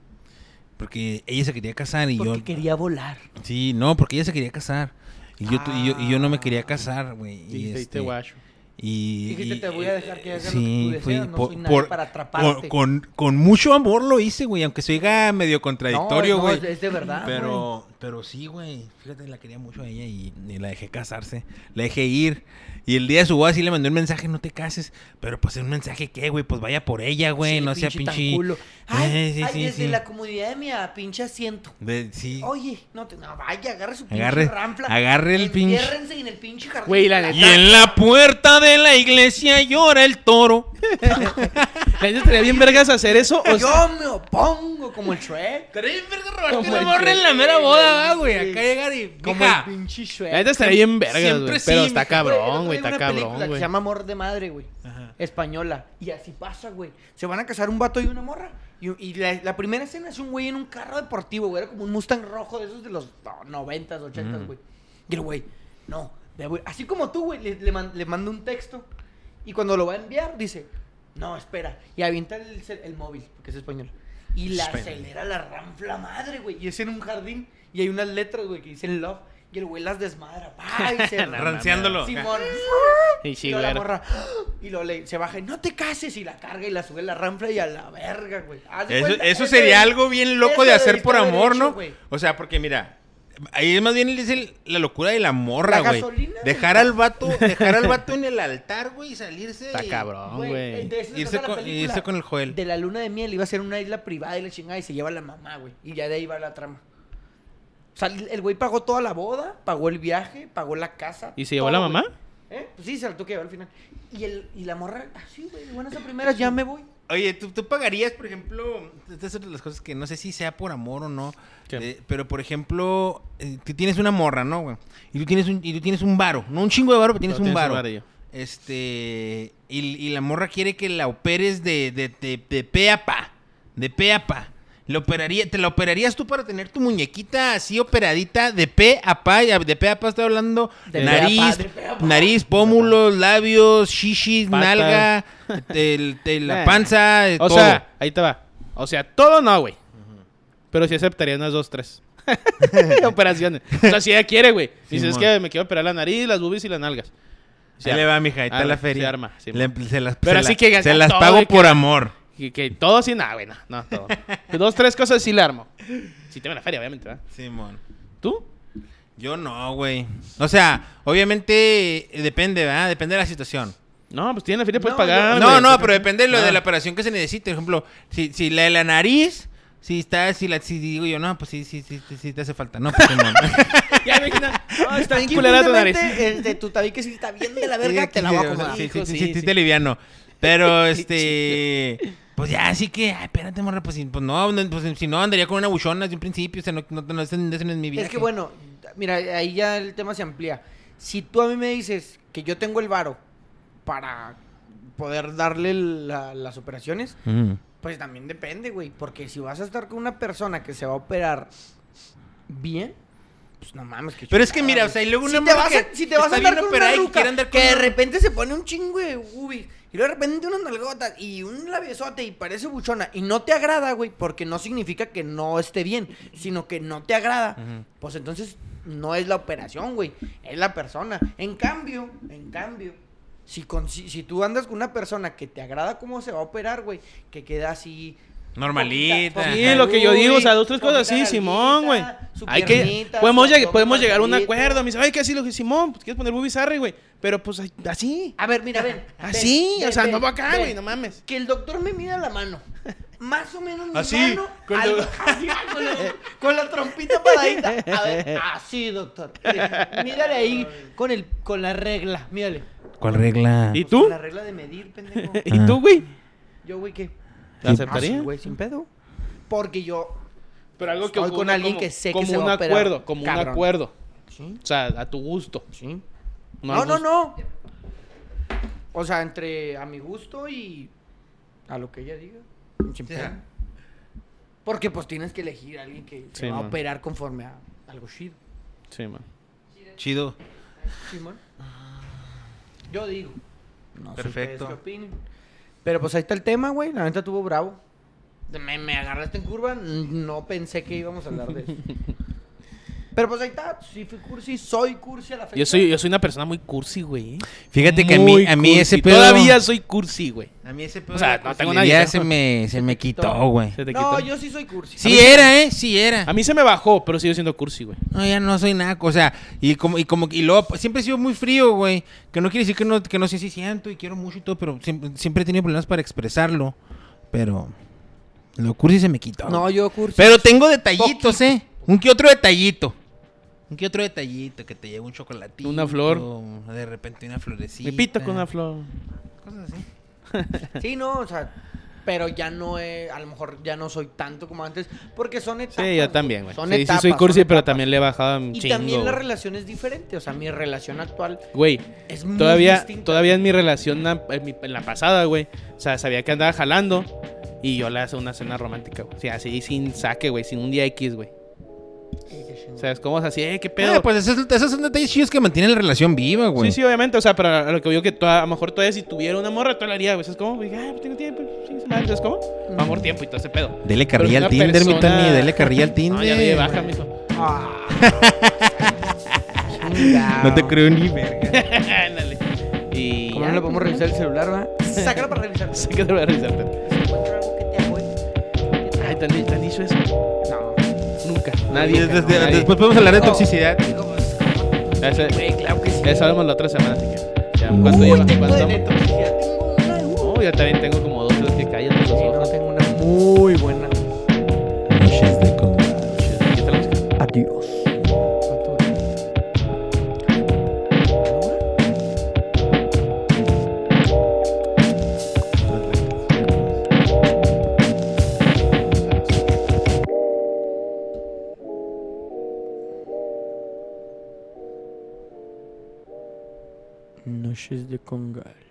Porque ella se quería casar y Porque yo... quería volar. Sí, no, porque ella se quería casar. Y yo, y yo, y yo no me quería casar, güey. Y, Y este, guacho. y, Dijiste, y- te voy a dejar que hagas lo que sí, tú deseas, fui no por- soy nadie por- para atraparte. Con, con, con mucho amor lo hice, güey. Aunque se oiga medio contradictorio, no, güey. es- es de verdad, Pero, pero sí, güey. Fíjate, la quería mucho a ella y, y la dejé casarse. La dejé ir. Y el día de su boda sí le mandé un mensaje, no te cases. Pero pues un mensaje que, güey, pues vaya por ella, güey. Sí, no sea tan pinche. culo. Ay, Eh, sí, ay, sí, desde sí. la comodidad de mi pinche asiento. De- sí. Oye, no, te, no vaya, agarre su pinche Agarre- agarre el pinche- Enciérrense en el pinche jardín. Güey, la neta- Y en la puerta de la iglesia llora el toro. La gente estaría bien vergas hacer eso. O sea, Yo me opongo como el Shrek. Estaría bien verga Como robarte una morra en la mera boda, va, güey. Acá llegar y. Como el pinche Shrek. la gente estaría bien vergas, Siempre güey. sí, Pero está cabrón, güey. Hay una película cabrón, que se llama Amor de Madre, güey. Española. Y así pasa, güey. Se van a casar un vato y una morra. Y, y la, la primera escena es un güey en un carro deportivo, güey. Era como un Mustang rojo de esos de los no, 90s, 80s, Ujú. güey. Y el güey, no. Así como tú, güey, le, le, man- le manda un texto. Y cuando lo va a enviar, dice, no, espera. Y avienta el, el móvil, porque es español. Y la acelera la ranfla madre, güey. Y es en un jardín. Y hay unas letras, güey, que dicen love. Y el güey las desmadra. se Ranciándolo. Simón. Y la güey. morra, y luego le, se baja y no te cases y la carga y la sube la ranfla y a la verga, güey. Eso, cuenta, eso ese- sería algo bien loco eso de hacer por amor, ¿no? güey. O sea, porque mira, ahí más bien es el- la locura de la morra, güey. Dejar al vato, dejar al vato en el altar, güey, y salirse. Está cabrón, Güey, Irse con- irse con el Joel. De la luna de miel iba a ser una isla privada y la chingada y se lleva a la mamá, güey. Y ya de ahí va la trama. O sea, el güey pagó toda la boda, pagó el viaje, pagó la casa. ¿Y se llevó la mamá? ¿Eh? Pues sí, se la tuvo que llevar al final. Y, el, y la morra, así, güey, buenas a primeras, ya me voy. Oye, ¿tú, tú pagarías, por ejemplo, estas son las cosas que no sé si sea por amor o no, eh, pero por ejemplo, eh, tú tienes una morra, ¿no, güey? Y tú tienes un, y tú tienes un varo, no un chingo de varo, pero tienes un tienes un varo. Este, y, y la morra quiere que la operes de, de, de, de pe a pa, de pe a pa. ¿La operaría, ¿Te la operarías tú para tener tu muñequita así operadita de pe a pa? De pe a pa estoy hablando De pe nariz, pa, de pe nariz, pómulos, labios, shishis, nalga, el- la Nah. panza, eh, O todo. sea, ahí te va. O sea, todo no, güey. Pero sí aceptaría unas dos, tres. Operaciones. O sea, si ella quiere, güey. Dices, es que me quiero operar la nariz, las boobies y las nalgas. Se le va, mija, ahí está la se feria. arma, sí, Le- mon. se las, Pero se así la- que se las pago de que- por amor. Que, que todo así, nada, güey, no, todo. Dos, tres cosas sí le armo. Si tengo la feria, obviamente, ¿verdad? Simón. ¿Tú? Yo no, güey. O sea, obviamente eh, depende, ¿verdad? Depende de la situación. No, pues tiene la feria, puedes No, pagar. no, güey. no, pero depende de lo de Ah. la operación que se necesite. Por ejemplo, si, si la de la nariz, si está, si la, si digo yo, no, pues sí, sí, sí, sí, sí te hace falta. No, pues no. Ya me imagino. No, está bien culera tu nariz. el de tu tabique si está bien de la verga, Sí, te la voy a sí, acomodar. Sí, sí, sí, sí, sí, sí, sí. te liviano. Pero, este... Pues ya, así que... Ay, espérate, morra, pues, pues no, pues, si no, andaría con una buchona desde un principio. O sea, no, no, no, ese, no es mi viaje. Es que bueno, mira, ahí ya el tema se amplía. Si tú a mí me dices que yo tengo el varo para poder darle la- las operaciones, Mm. pues también depende, güey. Porque si vas a estar con una persona que se va a operar bien, pues no mames. Que Pero es que mira, o sea, y luego si una te morra vas a, si te vas a andar con una y que andar con que de una- repente se pone un chingo de ubis y luego de repente unas nalgotas y un labiosote y parece buchona y no te agrada, güey, porque no significa que no esté bien, sino que no te agrada, pues entonces no es la operación, güey, es la persona. En cambio, en cambio, si, con, si, si tú andas con una persona que te agrada cómo se va a operar, güey, que queda así... Normalita. poquita- Sí, lo que yo digo, o sea, dos, tres cosas así, Simón, güey. Hay que, podemos, lleg- podemos llegar a un acuerdo. Me dice, ay, que así lo que Simón, pues quieres poner boobies arre, güey. Pero pues así. A ver, mira, ven. Así, ven, o sea, ven, no va acá, güey, no mames. Que el doctor me mida la mano. Más o menos mi Así, mano. con lo- con, la, con la trompita paradita. A ver, así, doctor. Mírale ahí con, el, con la regla. Mírale. ¿Cuál regla? ¿Y tú? con La regla de medir, pendejo. ¿Y tú, güey? Yo, güey, ¿qué? ¿La aceptaría? Ah, sí, güey, sin pedo. Porque yo. Pero algo que Estoy con alguien como- que sé que como se va un a operar, acuerdo, como un acuerdo. Sí, O sea, a tu gusto. sí. No, No, no. O sea, entre a mi gusto y a lo que ella diga. Sin Sí, pedo. Porque pues tienes que elegir a alguien que se Sí, va a operar conforme a algo chido. Sí, man. Chido. Simón. Yo digo. No sé Perfecto. ustedes qué opinen. Pero pues ahí está el tema, güey. La neta tuvo bravo. Me, me agarraste en curva. No pensé que íbamos a hablar de eso. Pero pues ahí está. Sí fui cursi. Soy cursi a la fecha. Yo soy, yo soy una persona muy cursi, güey. Fíjate que a mí, a mí ese pedo... Todavía soy cursi, güey. A mí ese pedo... O sea, no tengo nadie, se me, se me quitó. güey. No, quitó. yo sí soy cursi. Sí era, ¿eh? Sí era. A mí se me bajó, pero sigo siendo cursi, güey. No, ya no soy naco, o sea, y como, y como, y luego, pues, siempre he sido muy frío, güey, que no quiere decir que no, que no sé si siento y quiero mucho y todo, pero siempre, siempre he tenido problemas para expresarlo, pero lo cursi se me quitó. No, yo cursi. Pero tengo detallitos, eh, un que otro detallito, un que otro detallito, que te lleve un chocolatito. Una flor. De repente una florecita. Me pita con una flor. Cosas así. Sí, no, o sea. Pero ya no es. A lo mejor ya no soy tanto como antes. Porque son etapas. Sí, yo también, güey. Son Sí, etapas, sí soy cursi, pero también le he bajado un Y chingo. también la relación es diferente. O sea, mi relación actual Güey, es muy todavía, distinta. todavía en mi relación, na- en, mi- en la pasada, güey. O sea, sabía que andaba jalando y yo le hacía una cena romántica, güey. O sea, así sin saque, güey, sin un día X, güey. O sea, es como así, eh, qué pedo. Ah, pues esos, esos son detalles chidos que mantienen la relación viva, güey. Sí, sí, obviamente, o sea, pero a lo que yo que toda- a lo mejor todavía si tuviera una morra, todo lo haría, güey. ¿Sabes cómo? Güey, ah, pues tengo tiempo, sí, ¿sabes cómo? Va por tiempo y todo ese pedo. Dele carrilla al Tinder, mi persona- Tony, dele carrilla al Tinder. No, ya baja, mijo. Ah. No te creo ni verga. Ándale. Y. ¿Cómo ya, no le podemos pues, revisar el celular, va? Sácalo para revisar. Sí, que te voy a revisarte. ¿Encuentra algo que te hago, eh? Ay, ¿te han, te han dicho eso? No. Nunca. Nadie. Desde- no, nadie. después podemos hablar de toxicidad. Güey, claro que sí. Eso hablamos la otra semana, así que. Ya, Uy, ¿cuánto lleva? tengo de ¿Cuánto? netoxicidad. Tengo una. uh. No, yo también tengo como Noches de Congal.